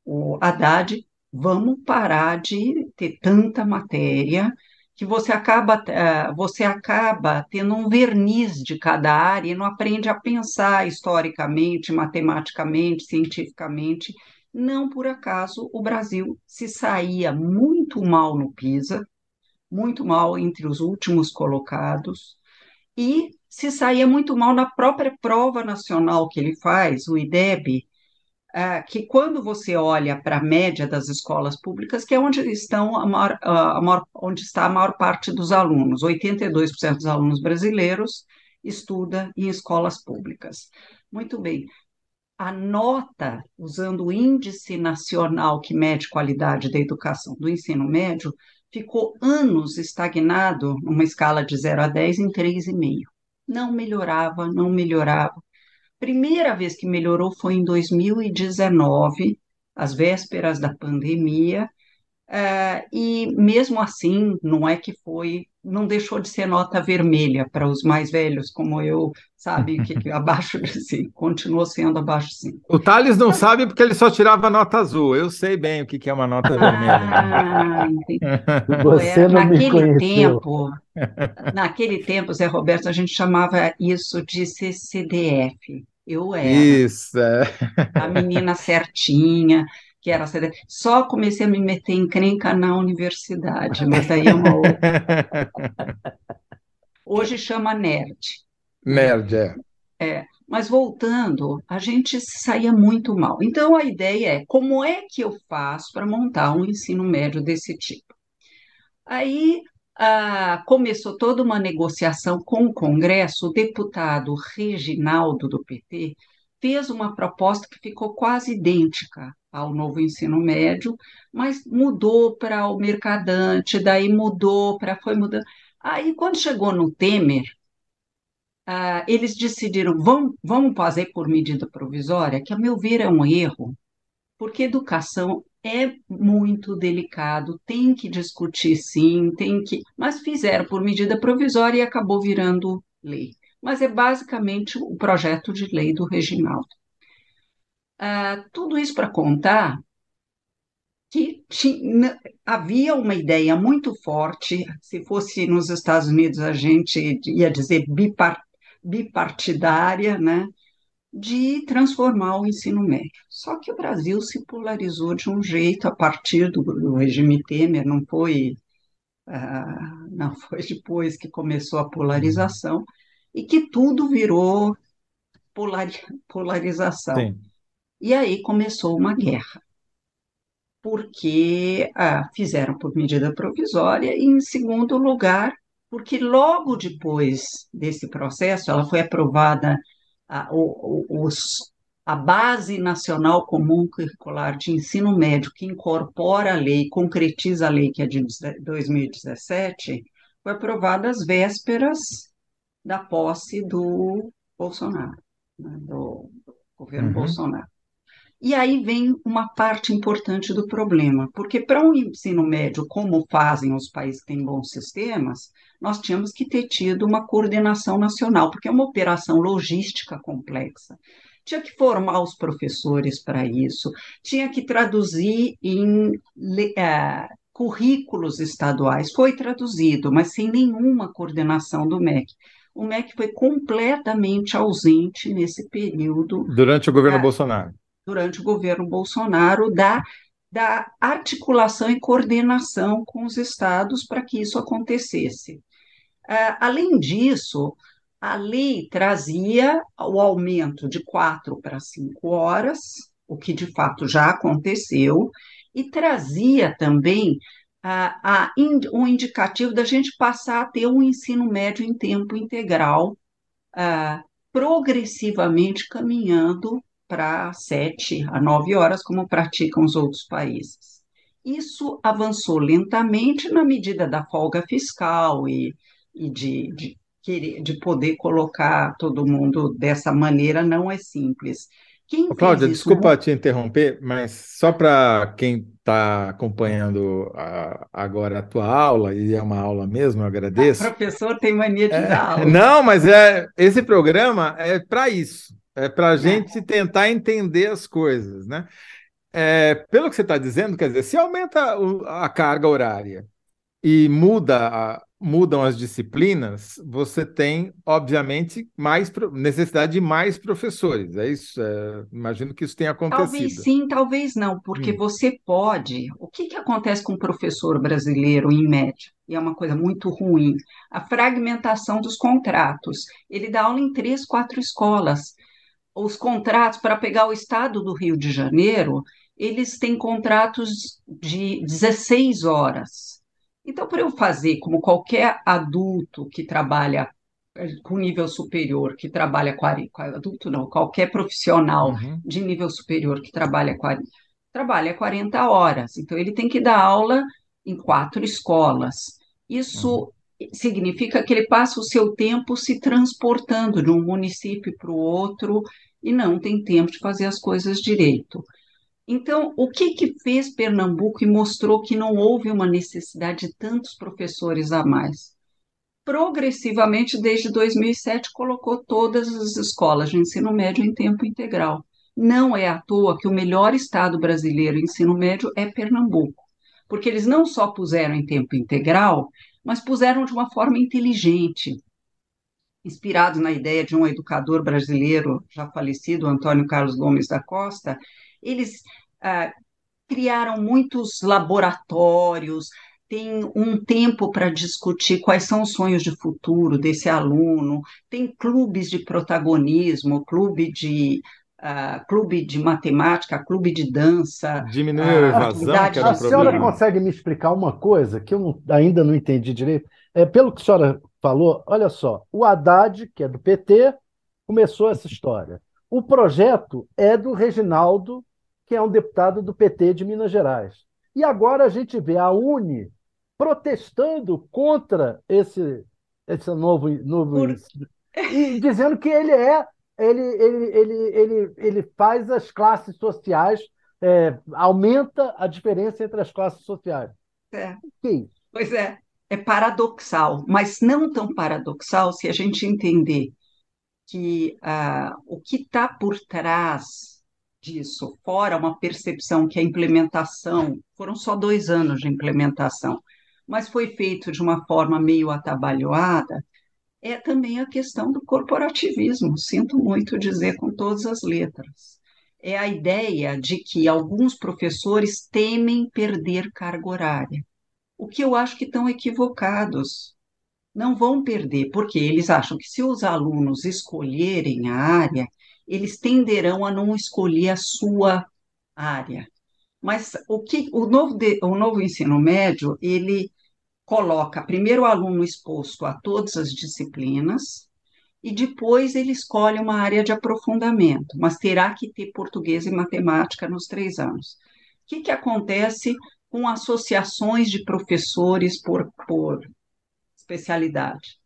O Haddad, vamos parar de ter tanta matéria que você acaba, eh, você acaba tendo um verniz de cada área e não aprende a pensar historicamente, matematicamente, cientificamente. Não por acaso o Brasil se saía muito mal no PISA, muito mal entre os últimos colocados, e se saía muito mal na própria prova nacional que ele faz, o IDEB, ah, que quando você olha para a média das escolas públicas, que é onde estão a maior, a maior- onde está a maior parte dos alunos, 82% dos alunos brasileiros estuda em escolas públicas. Muito bem. A nota, usando o índice nacional que mede qualidade da educação do ensino médio, ficou anos estagnado numa escala de 0 a 10 em 3,5. Não melhorava, não melhorava. Primeira vez que melhorou foi em 2019, às vésperas da pandemia, Uh, e mesmo assim, não é que foi, não deixou de ser nota vermelha para os mais velhos, como eu, sabe, que, que abaixo de 5, continuou sendo abaixo de 5. O Thales não sabe porque ele só tirava nota azul, eu sei bem o que, que é uma nota vermelha. Ah, entendi. Você É, não me naquele conheceu. tempo, naquele tempo, Zé Roberto, a gente chamava isso de CCDF. Eu era Isso, é. a menina certinha, que era CDF. Só comecei a me meter em encrenca na universidade, mas daí é uma outra. Hoje chama nerd. Nerd, é. É, mas voltando, a gente saía muito mal. Então a ideia é como é que eu faço para montar um ensino médio desse tipo? Aí ah, começou toda uma negociação com o Congresso. O deputado Reginaldo do PT fez uma proposta que ficou quase idêntica ao novo ensino médio, mas mudou para o mercadante, daí mudou para foi mudando. Aí quando chegou no Temer ah, eles decidiram, vamos, vamos fazer por medida provisória, que a meu ver é um erro, porque educação é muito delicado, tem que discutir sim, tem que, mas fizeram por medida provisória e acabou virando lei. Mas é basicamente o projeto de lei do Reginaldo. Ah, tudo isso para contar que tinha, havia uma ideia muito forte, se fosse nos Estados Unidos a gente ia dizer bipar, bipartidária, né, de transformar o ensino médio. Só que o Brasil se polarizou de um jeito a partir do, do regime Temer, não foi, ah, não foi depois que começou a polarização, e que tudo virou polari, polarização. Sim. E aí começou uma guerra, porque ah, fizeram por medida provisória, e em segundo lugar, porque logo depois desse processo, ela foi aprovada a, os, a Base Nacional Comum Curricular de Ensino Médio, que incorpora a lei, concretiza a lei, que é de 2017, foi aprovada às vésperas da posse do Bolsonaro, né, do governo Uhum. Bolsonaro. E aí vem uma parte importante do problema, porque para um ensino médio, como fazem os países que têm bons sistemas, nós tínhamos que ter tido uma coordenação nacional, porque é uma operação logística complexa. Tinha que formar os professores para isso, tinha que traduzir em eh, currículos estaduais. Foi traduzido, mas sem nenhuma coordenação do MEC. O MEC foi completamente ausente nesse período Durante o governo É. Bolsonaro. durante o governo Bolsonaro da, da articulação e coordenação com os estados para que isso acontecesse. Ah, além disso, a lei trazia o aumento de quatro para cinco horas, o que de fato já aconteceu, e trazia também a in- um indicativo da gente passar a ter um ensino médio em tempo integral, ah, progressivamente caminhando para sete a nove horas, como praticam os outros países. Isso avançou lentamente na medida da folga fiscal e, e de, de, de poder colocar todo mundo dessa maneira não é simples. Quem Cláudia, isso desculpa te interromper, mas só para quem está acompanhando a- agora a tua aula, e é uma aula mesmo, eu O agradeço. professor tem mania de É, dar aula. não, mas é esse programa é para isso, é para a gente tentar entender as coisas, né? É, pelo que você está dizendo, quer dizer, se aumenta o- a carga horária e muda a- mudam as disciplinas, você tem, obviamente, mais necessidade de mais professores. É isso? É, imagino que isso tenha Talvez acontecido. sim, talvez não, porque Hum. você pode. O que que acontece com o professor brasileiro, em média? E é uma coisa muito ruim. A fragmentação dos contratos. Ele dá aula em três, quatro escolas. Os contratos, para pegar o estado do Rio de Janeiro, eles têm contratos de 16 horas. Então, para eu fazer como qualquer adulto que trabalha eh, com nível superior, que trabalha 40, adulto não, qualquer profissional Uhum. de nível superior que trabalha 40, trabalha 40 horas. Então, ele tem que dar aula em quatro escolas. Isso significa que ele passa o seu tempo se transportando de um município para o outro e não tem tempo de fazer as coisas direito. Então, o que que fez Pernambuco e mostrou que não houve uma necessidade de tantos professores a mais? Progressivamente, desde 2007, colocou todas as escolas de ensino médio em tempo integral. Não é à toa que o melhor estado brasileiro em ensino médio é Pernambuco, porque eles não só puseram em tempo integral, mas puseram de uma forma inteligente, inspirados na ideia de um educador brasileiro já falecido, Antônio Carlos Gomes da Costa, eles ah, criaram muitos laboratórios, tem um tempo para discutir quais são os sonhos de futuro desse aluno, tem clubes de protagonismo, clube de uh, clube de matemática, clube de dança. Diminuir uh, a evasão, que era A senhora consegue me explicar uma coisa que eu não, ainda não entendi direito? É, pelo que a senhora falou, olha só, o Haddad, que é do PT, começou essa história. O projeto é do Reginaldo, que é um deputado do PT de Minas Gerais. E agora a gente vê a Uni protestando contra esse, esse novo, novo Por... e dizendo que ele é ele, ele, ele, ele, ele faz as classes sociais, é, aumenta a diferença entre as classes sociais. É. É? Pois é, é paradoxal, mas não tão paradoxal se a gente entender que ah, o que está por trás disso, fora uma percepção que a implementação, foram só dois anos de implementação, mas foi feito de uma forma meio atabalhoada, é também a questão do corporativismo, sinto muito dizer com todas as letras. É a ideia de que alguns professores temem perder carga horária, o que eu acho que estão equivocados. Não vão perder, porque eles acham que se os alunos escolherem a área, eles tenderão a não escolher a sua área. Mas o que o novo, o novo ensino médio, ele coloca primeiro o aluno exposto a todas as disciplinas e depois ele escolhe uma área de aprofundamento, mas terá que ter português e matemática nos três anos. O que, que acontece com associações de professores por, por especialidade?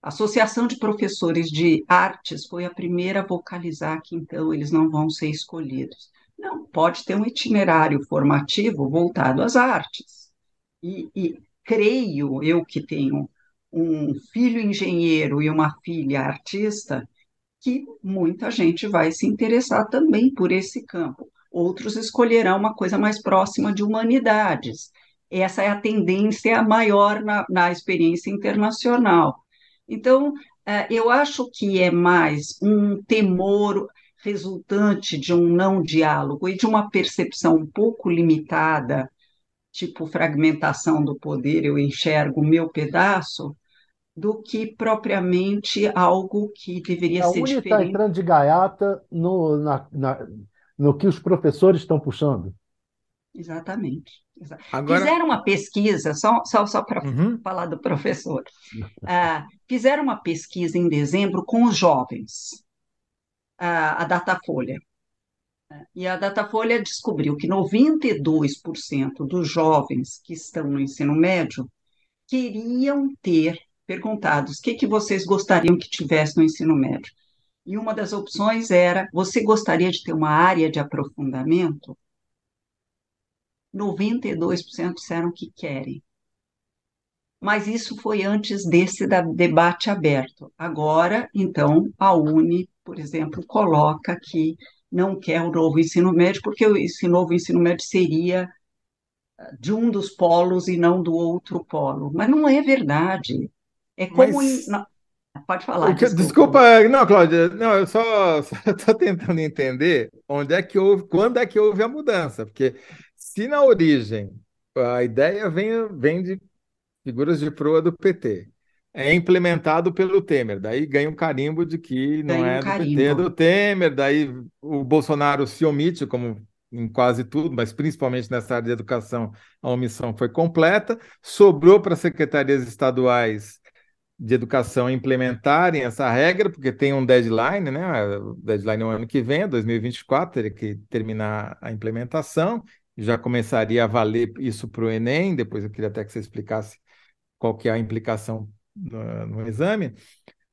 A Associação de Professores de Artes foi a primeira a vocalizar que então eles não vão ser escolhidos. Não, pode ter um itinerário formativo voltado às artes. E, e creio eu que tenho um filho engenheiro e uma filha artista, que muita gente vai se interessar também por esse campo. Outros escolherão uma coisa mais próxima de humanidades. Essa é a tendência maior na, na experiência internacional. Então, é, eu acho que é mais um temor resultante de um não diálogo e de uma percepção um pouco limitada tipo fragmentação do poder, eu enxergo o meu pedaço, do que propriamente algo que deveria a ser Uni tá diferente. está entrando de gaiata no, na, na, no que os professores estão puxando. Exatamente. Agora... Fizeram uma pesquisa, só, só, só para uhum. falar do professor. Uh, fizeram uma pesquisa em dezembro com os jovens, uh, a Datafolha. E a Datafolha descobriu que 92% dos jovens que estão no ensino médio queriam ter perguntados o que, que vocês gostariam que tivesse no ensino médio. E uma das opções era: você gostaria de ter uma área de aprofundamento? 92% disseram que querem. Mas isso foi antes desse debate aberto. Agora, então, a UNE, por exemplo, coloca que não quer o novo ensino médio, porque esse novo ensino médio seria ah, de um dos polos e não do outro polo. Mas não é verdade. É como. Mas... Pode falar. Desculpa. desculpa, não, Cláudia, não, eu só estou tentando entender onde é que houve, quando é que houve a mudança, porque se na origem a ideia vem, vem de figuras de proa do PT é implementado pelo Temer. Daí ganha um carimbo de que não é um do carimbo. PT, é do Temer. Daí o Bolsonaro se omite, como em quase tudo, mas principalmente nessa área de educação, a omissão foi completa. Sobrou para as secretarias estaduais de educação implementarem essa regra, porque tem um deadline, né? O deadline é o ano que vem, 2024, teria que terminar a implementação. Já começaria a valer isso para o Enem. Depois eu queria até que você explicasse qual que é a implicação no, no exame.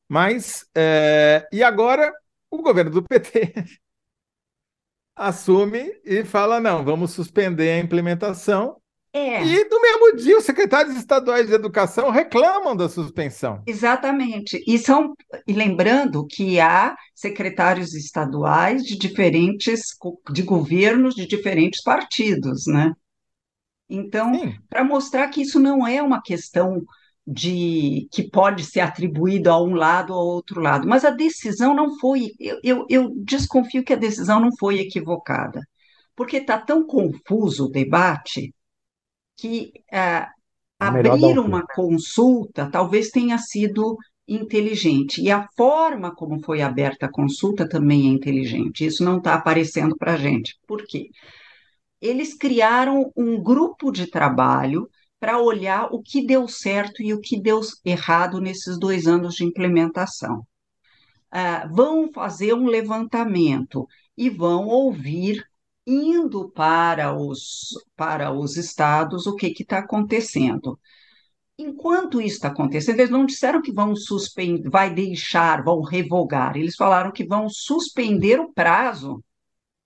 Mas, é, e agora, o governo do PT assume e fala: não, vamos suspender a implementação. É, E no mesmo dia, os secretários estaduais de educação reclamam da suspensão. exatamente. E são, e lembrando que há secretários estaduais de diferentes, de governos de diferentes partidos, né? Então, para mostrar que isso não é uma questão de que pode ser atribuído a um lado ou a outro lado, mas a decisão não foi, eu, eu, eu desconfio que a decisão não foi equivocada, porque está tão confuso o debate que É dar abrir um uma consulta talvez tenha sido inteligente, e a forma como foi aberta a consulta também é inteligente, isso não está aparecendo para a gente. Por quê? eles criaram um grupo de trabalho para olhar o que deu certo e o que deu errado nesses dois anos de implementação. Ah, vão fazer um levantamento e vão ouvir, indo para os, para os estados, o que está acontecendo. Enquanto isso está acontecendo, eles não disseram que vão suspender, vai deixar, vão revogar, eles falaram que vão suspender o prazo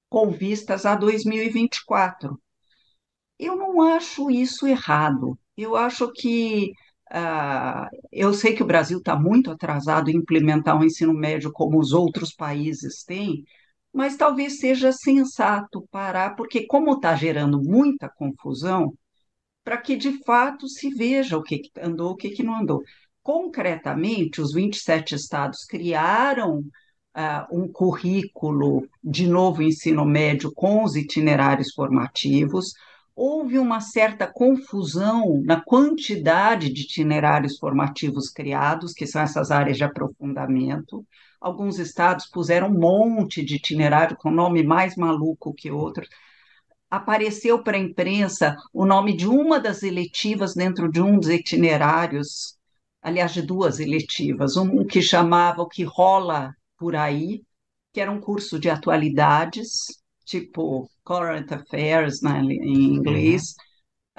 com vistas a 2024. Eu não acho isso errado. Eu acho que ah, eu sei que o Brasil está muito atrasado em implementar o ensino médio como os outros países têm, mas talvez seja sensato parar, porque como está gerando muita confusão, para que de fato se veja o que, andou, o que, não andou. Concretamente, os 27 estados criaram ah, um currículo de novo ensino médio com os itinerários formativos. Houve uma certa confusão na quantidade de itinerários formativos criados, que são essas áreas de aprofundamento. Alguns estados puseram um monte de itinerário com nome mais maluco que outros apareceu para a imprensa o nome de uma das eletivas dentro de um dos itinerários, aliás, de duas eletivas, um que chamava O que rola por aí, que era um curso de atualidades, tipo Current Affairs né, em inglês,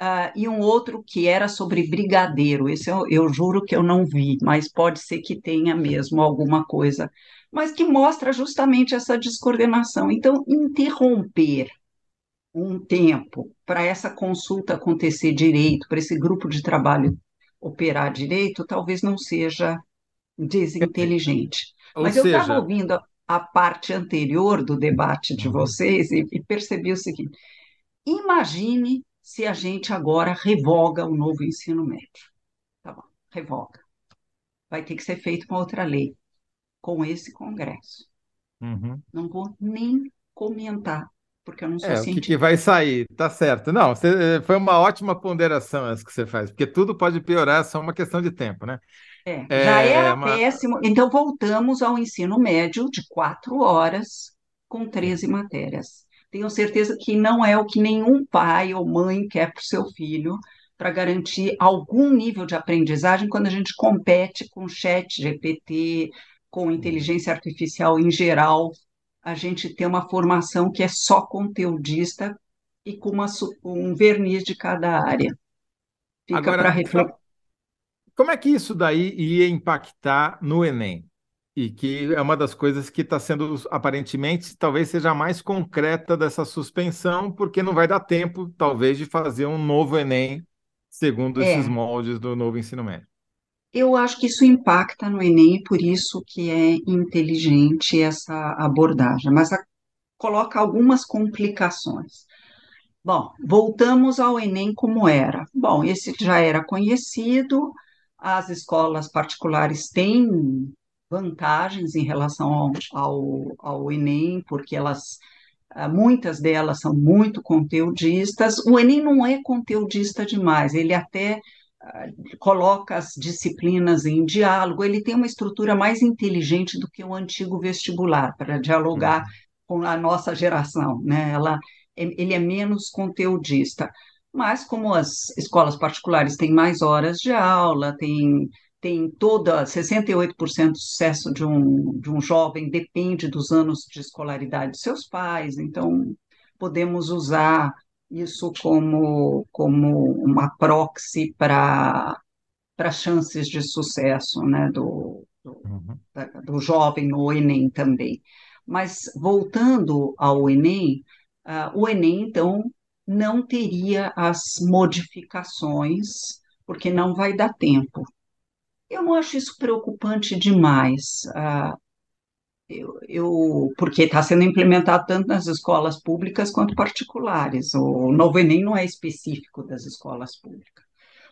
uh, e um outro que era sobre brigadeiro. Esse eu, eu juro que eu não vi, mas pode ser que tenha mesmo alguma coisa, mas que mostra justamente essa descoordenação. Então, interromper um tempo para essa consulta acontecer direito, para esse grupo de trabalho operar direito, talvez não seja desinteligente. ou Mas eu estava seja, ouvindo a, a parte anterior do debate de Uhum. vocês e, e percebi o seguinte: imagine se a gente agora revoga o novo ensino médio. Tá bom, revoga. Vai ter que ser feito uma outra lei, com esse Congresso. uhum. Não vou nem comentar, porque eu não sou É, o que que cientista. vai sair? Tá certo. Não, você- foi uma ótima ponderação essa que você faz, porque tudo pode piorar, é só uma questão de tempo, né? É, já era É, uma- péssimo. Então, voltamos ao ensino médio de quatro horas com 13 matérias. Tenho certeza que não é o que nenhum pai ou mãe quer para o seu filho, para garantir algum nível de aprendizagem quando a gente compete com chat GPT, com inteligência artificial em geral. A gente tem uma formação que é só conteudista e com uma um verniz de cada área. Fica para Agora, refletir. como é que isso daí ia impactar no Enem? E que é uma das coisas que está sendo, aparentemente, talvez seja a mais concreta dessa suspensão, porque não vai dar tempo, talvez, de fazer um novo Enem segundo esses É. moldes do novo ensino médio. Eu acho que isso impacta no Enem, por isso que é inteligente essa abordagem, mas a- coloca algumas complicações. Bom, voltamos ao Enem como era. Bom, esse já era conhecido, as escolas particulares têm vantagens em relação ao, ao, ao Enem, porque elas, ah, muitas delas são muito conteudistas. O Enem não é conteudista demais, ele até ah, coloca as disciplinas em diálogo, ele tem uma estrutura mais inteligente do que o antigo vestibular, para dialogar com a nossa geração, né? Ela, ele é menos conteudista. Mas como as escolas particulares têm mais horas de aula, tem, tem toda, 68% do sucesso de um, de um jovem depende dos anos de escolaridade de seus pais, então podemos usar isso como, como uma proxy para para chances de sucesso, né, do, do, Uhum. da- do jovem no Enem também. Mas voltando ao Enem, uh, o Enem, então, não teria as modificações, porque não vai dar tempo. Eu não acho isso preocupante demais. Uh, eu, eu, porque está sendo implementado tanto nas escolas públicas quanto particulares. O novo Enem não é específico das escolas públicas.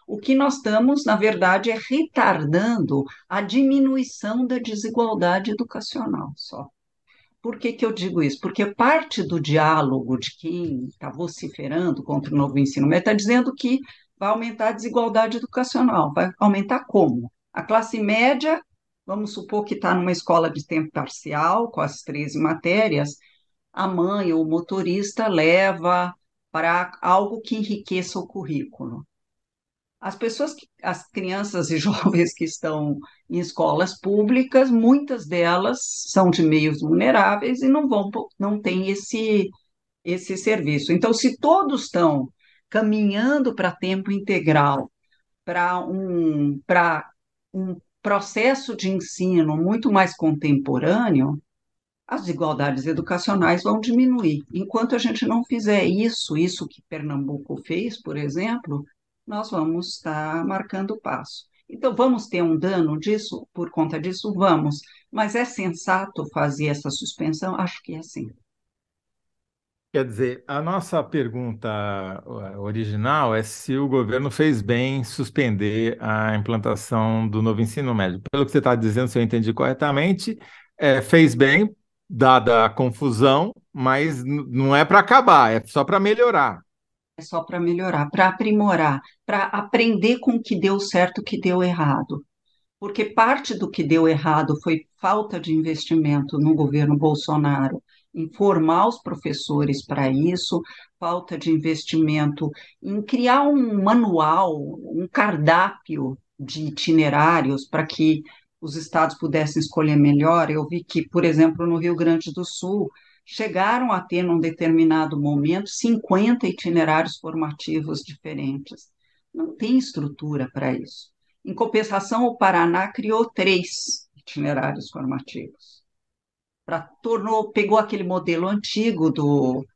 O que nós estamos, na verdade, é retardando a diminuição da desigualdade educacional só. Por que, que eu digo isso? Porque parte do diálogo de quem está vociferando contra o novo ensino médio está dizendo que vai aumentar a desigualdade educacional. Vai aumentar como? A classe média vamos supor que está numa escola de tempo parcial, com as 13 matérias, a mãe ou o motorista leva para algo que enriqueça o currículo. As pessoas, que, as crianças e jovens que estão em escolas públicas, muitas delas são de meios vulneráveis e não vão, não têm esse esse serviço. Então, se todos estão caminhando para tempo integral, para um para um processo de ensino muito mais contemporâneo, as desigualdades educacionais vão diminuir. Enquanto a gente não fizer isso, isso que Pernambuco fez, por exemplo, nós vamos estar marcando o passo. Então, vamos ter um dano disso por conta disso? Vamos. Mas é sensato fazer essa suspensão? Acho que é sim. Quer dizer, a nossa pergunta original é se o governo fez bem suspender a implantação do novo ensino médio. Pelo que você está dizendo, se eu entendi corretamente, é, fez bem, dada a confusão, mas não é para acabar, é só para melhorar. É só para melhorar, para aprimorar, para aprender com o que deu certo, o que deu errado. Porque parte do que deu errado foi falta de investimento no governo Bolsonaro informar os professores para isso, falta de investimento em criar um manual, um cardápio de itinerários para que os estados pudessem escolher melhor. Eu vi que, por exemplo, no Rio Grande do Sul, chegaram a ter, num determinado momento, 50 itinerários formativos diferentes. Não tem estrutura para isso. Em compensação, o Paraná criou três itinerários formativos para tornou, pegou aquele modelo antigo do, do,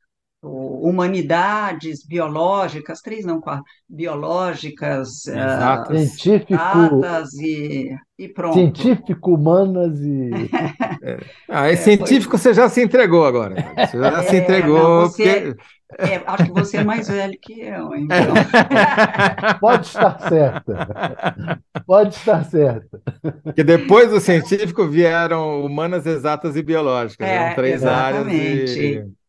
humanidades biológicas, três não, quatro, biológicas, uh, científico, e, e pronto. Científico, humanas e. é. Ah, é, científico foi... você já se entregou agora. Você já é, se entregou. Não, você... porque... É, acho que você é mais velho que eu, então. Pode estar certa. Pode estar certa. Porque depois do científico vieram humanas, exatas e biológicas. É, eram três exatamente. áreas. E...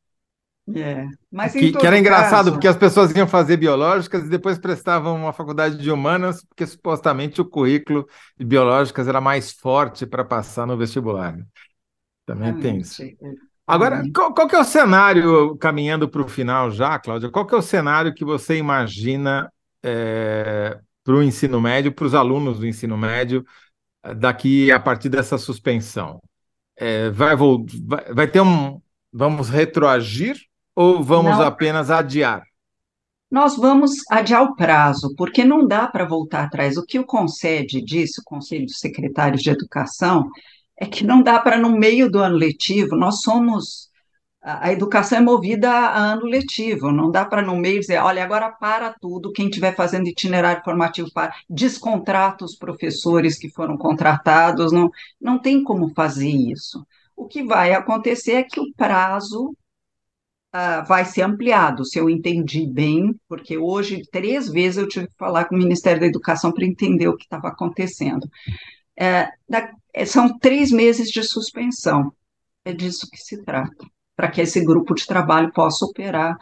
É. Mas que, que era engraçado, porque as pessoas iam fazer biológicas e depois prestavam uma faculdade de humanas, porque supostamente o currículo de biológicas era mais forte para passar no vestibular. Também tem isso. Agora, uhum. qual, qual que é o cenário, caminhando para o final já, Cláudia, qual que é o cenário que você imagina é, para o ensino médio, para os alunos do ensino médio, daqui a partir dessa suspensão? É, vai, vai, vai ter um. Vamos retroagir ou vamos não. apenas adiar? Nós vamos adiar o prazo, porque não dá para voltar atrás. O que o concede disse, o Conselho de Secretários de Educação, é que não dá para, no meio do ano letivo, nós somos. A educação é movida a ano letivo, não dá para no meio dizer, olha, agora para tudo, quem estiver fazendo itinerário formativo para, descontrata os professores que foram contratados, não, não tem como fazer isso. O que vai acontecer é que o prazo uh, vai ser ampliado, se eu entendi bem, porque hoje, três vezes, eu tive que falar com o Ministério da Educação para entender o que estava acontecendo. É, da, é, são três meses de suspensão. É disso que se trata, para que esse grupo de trabalho possa operar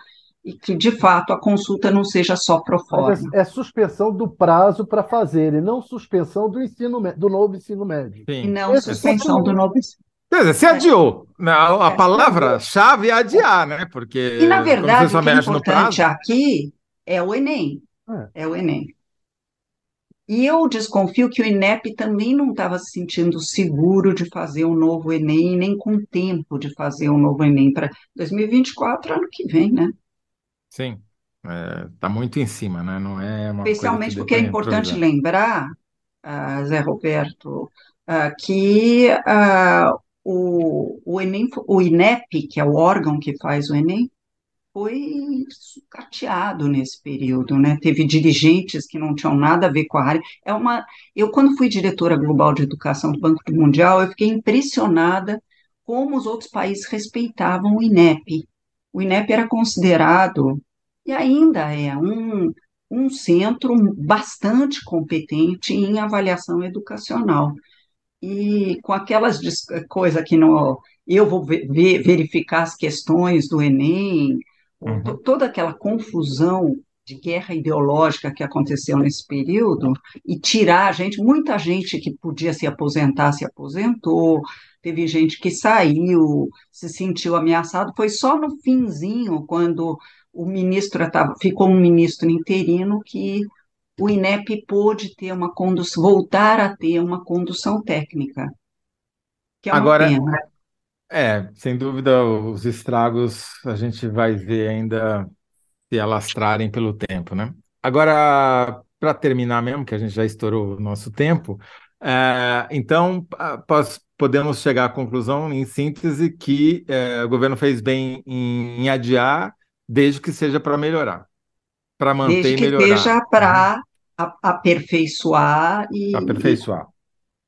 e que, de fato, a consulta não seja só pro forma. É, é, suspensão do prazo para fazer, e não suspensão do ensino do novo ensino médio. Sim. E não Esse suspensão do novo ensino. Quer dizer, se adiou. Né? A, a é. palavra-chave é adiar, né? Porque. E, na verdade, o que é importante aqui é o Enem. É. é o Enem. E eu desconfio que o INEP também não estava se sentindo seguro de fazer um novo Enem, nem com tempo de fazer um novo Enem para 2024, ano que vem, né? Sim, está é, muito em cima, né? Não é uma Especialmente porque é importante lembrar, uh, Zé Roberto, uh, que uh, o, o Enem, o INEP, que é o órgão que faz o Enem, foi sucateado nesse período, né? Teve dirigentes que não tinham nada a ver com a área. É uma, eu quando fui diretora global de educação do Banco Mundial, eu fiquei impressionada como os outros países respeitavam o INEP. O INEP era considerado e ainda é um, um centro bastante competente em avaliação educacional. E com aquelas coisas que não, eu vou ver, verificar as questões do Enem, uhum. toda aquela confusão de guerra ideológica que aconteceu nesse período e tirar a gente, muita gente que podia se aposentar se aposentou, teve gente que saiu, se sentiu ameaçado, foi só no finzinho, quando o ministro tava, ficou um ministro interino que o INEP pôde ter uma condução, voltar a ter uma condução técnica, que é Agora, pena. É, sem dúvida, os estragos a gente vai ver ainda se alastrarem pelo tempo, né? Agora, para terminar mesmo, que a gente já estourou o nosso tempo, é, então podemos chegar à conclusão, em síntese, que é, o governo fez bem em, em adiar, desde que seja para melhorar, para manter Desde e que melhorar. seja para aperfeiçoar e Aperfeiçoar.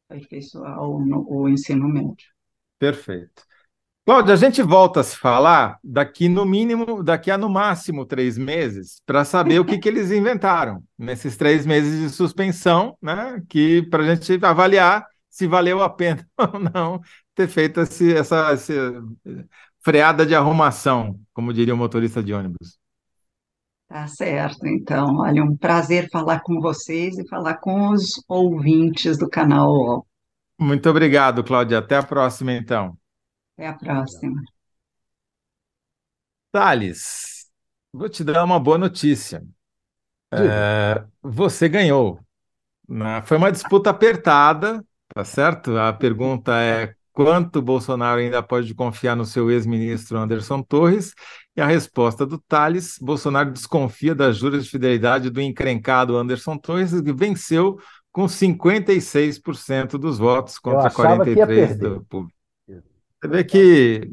aperfeiçoar o, o ensino médio. Perfeito. Cláudia, a gente volta a se falar daqui no mínimo, daqui a no máximo três meses, para saber o que, que eles inventaram nesses três meses de suspensão, né? Que para a gente avaliar se valeu a pena ou não ter feito esse, essa, essa freada de arrumação, como diria o motorista de ônibus. Tá certo, então, olha, um prazer falar com vocês e falar com os ouvintes do canal UOL. Muito obrigado, Cláudia. Até a próxima, então. Até a próxima. Thales, vou te dar uma boa notícia. É, você ganhou. Né? Foi uma disputa apertada, tá certo? A pergunta é quanto Bolsonaro ainda pode confiar no seu ex-ministro Anderson Torres? E a resposta do Thales, Bolsonaro desconfia das juras de fidelidade do encrencado Anderson Torres, que venceu com 56% dos votos contra 43% do público. Você vê que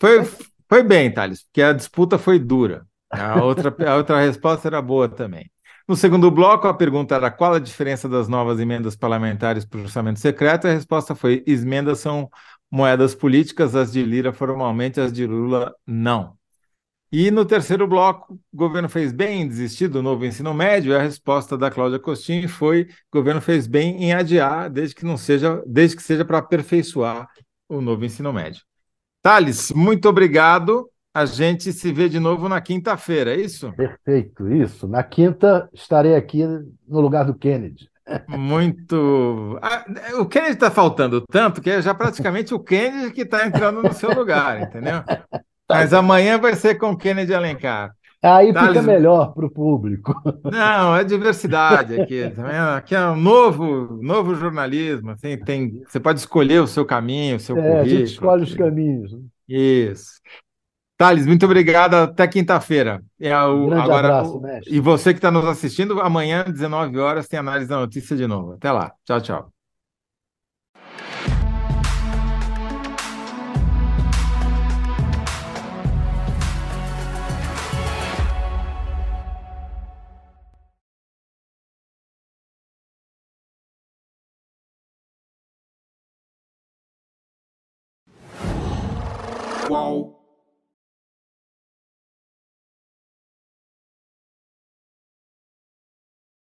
foi, foi bem, Thales, porque a disputa foi dura. A outra, a outra resposta era boa também. No segundo bloco, a pergunta era qual a diferença das novas emendas parlamentares para o orçamento secreto, a resposta foi: emendas são moedas políticas, as de Lira formalmente, as de Lula não. E no terceiro bloco, o governo fez bem em desistir do novo ensino médio, e a resposta da Cláudia Costin foi: o governo fez bem em adiar, desde que não seja, desde que seja para aperfeiçoar o novo ensino médio. Thales, muito obrigado. A gente se vê de novo na quinta-feira, é isso? Perfeito, isso. Na quinta estarei aqui no lugar do Kennedy. Muito. Ah, o Kennedy está faltando tanto que é já praticamente o Kennedy que está entrando no seu lugar, entendeu? Mas amanhã vai ser com o Kennedy Alencar. Aí Thales... fica melhor para o público. Não, é diversidade aqui. Tá aqui é um novo, novo jornalismo. Assim, tem, você pode escolher o seu caminho, o seu é, currículo. A gente escolhe os caminhos. Né? Isso. Thales, muito obrigado. Até quinta-feira. É um grande agora, abraço, mestre. E você que está nos assistindo, amanhã, 19 horas, tem análise da notícia de novo. Até lá. Tchau, tchau.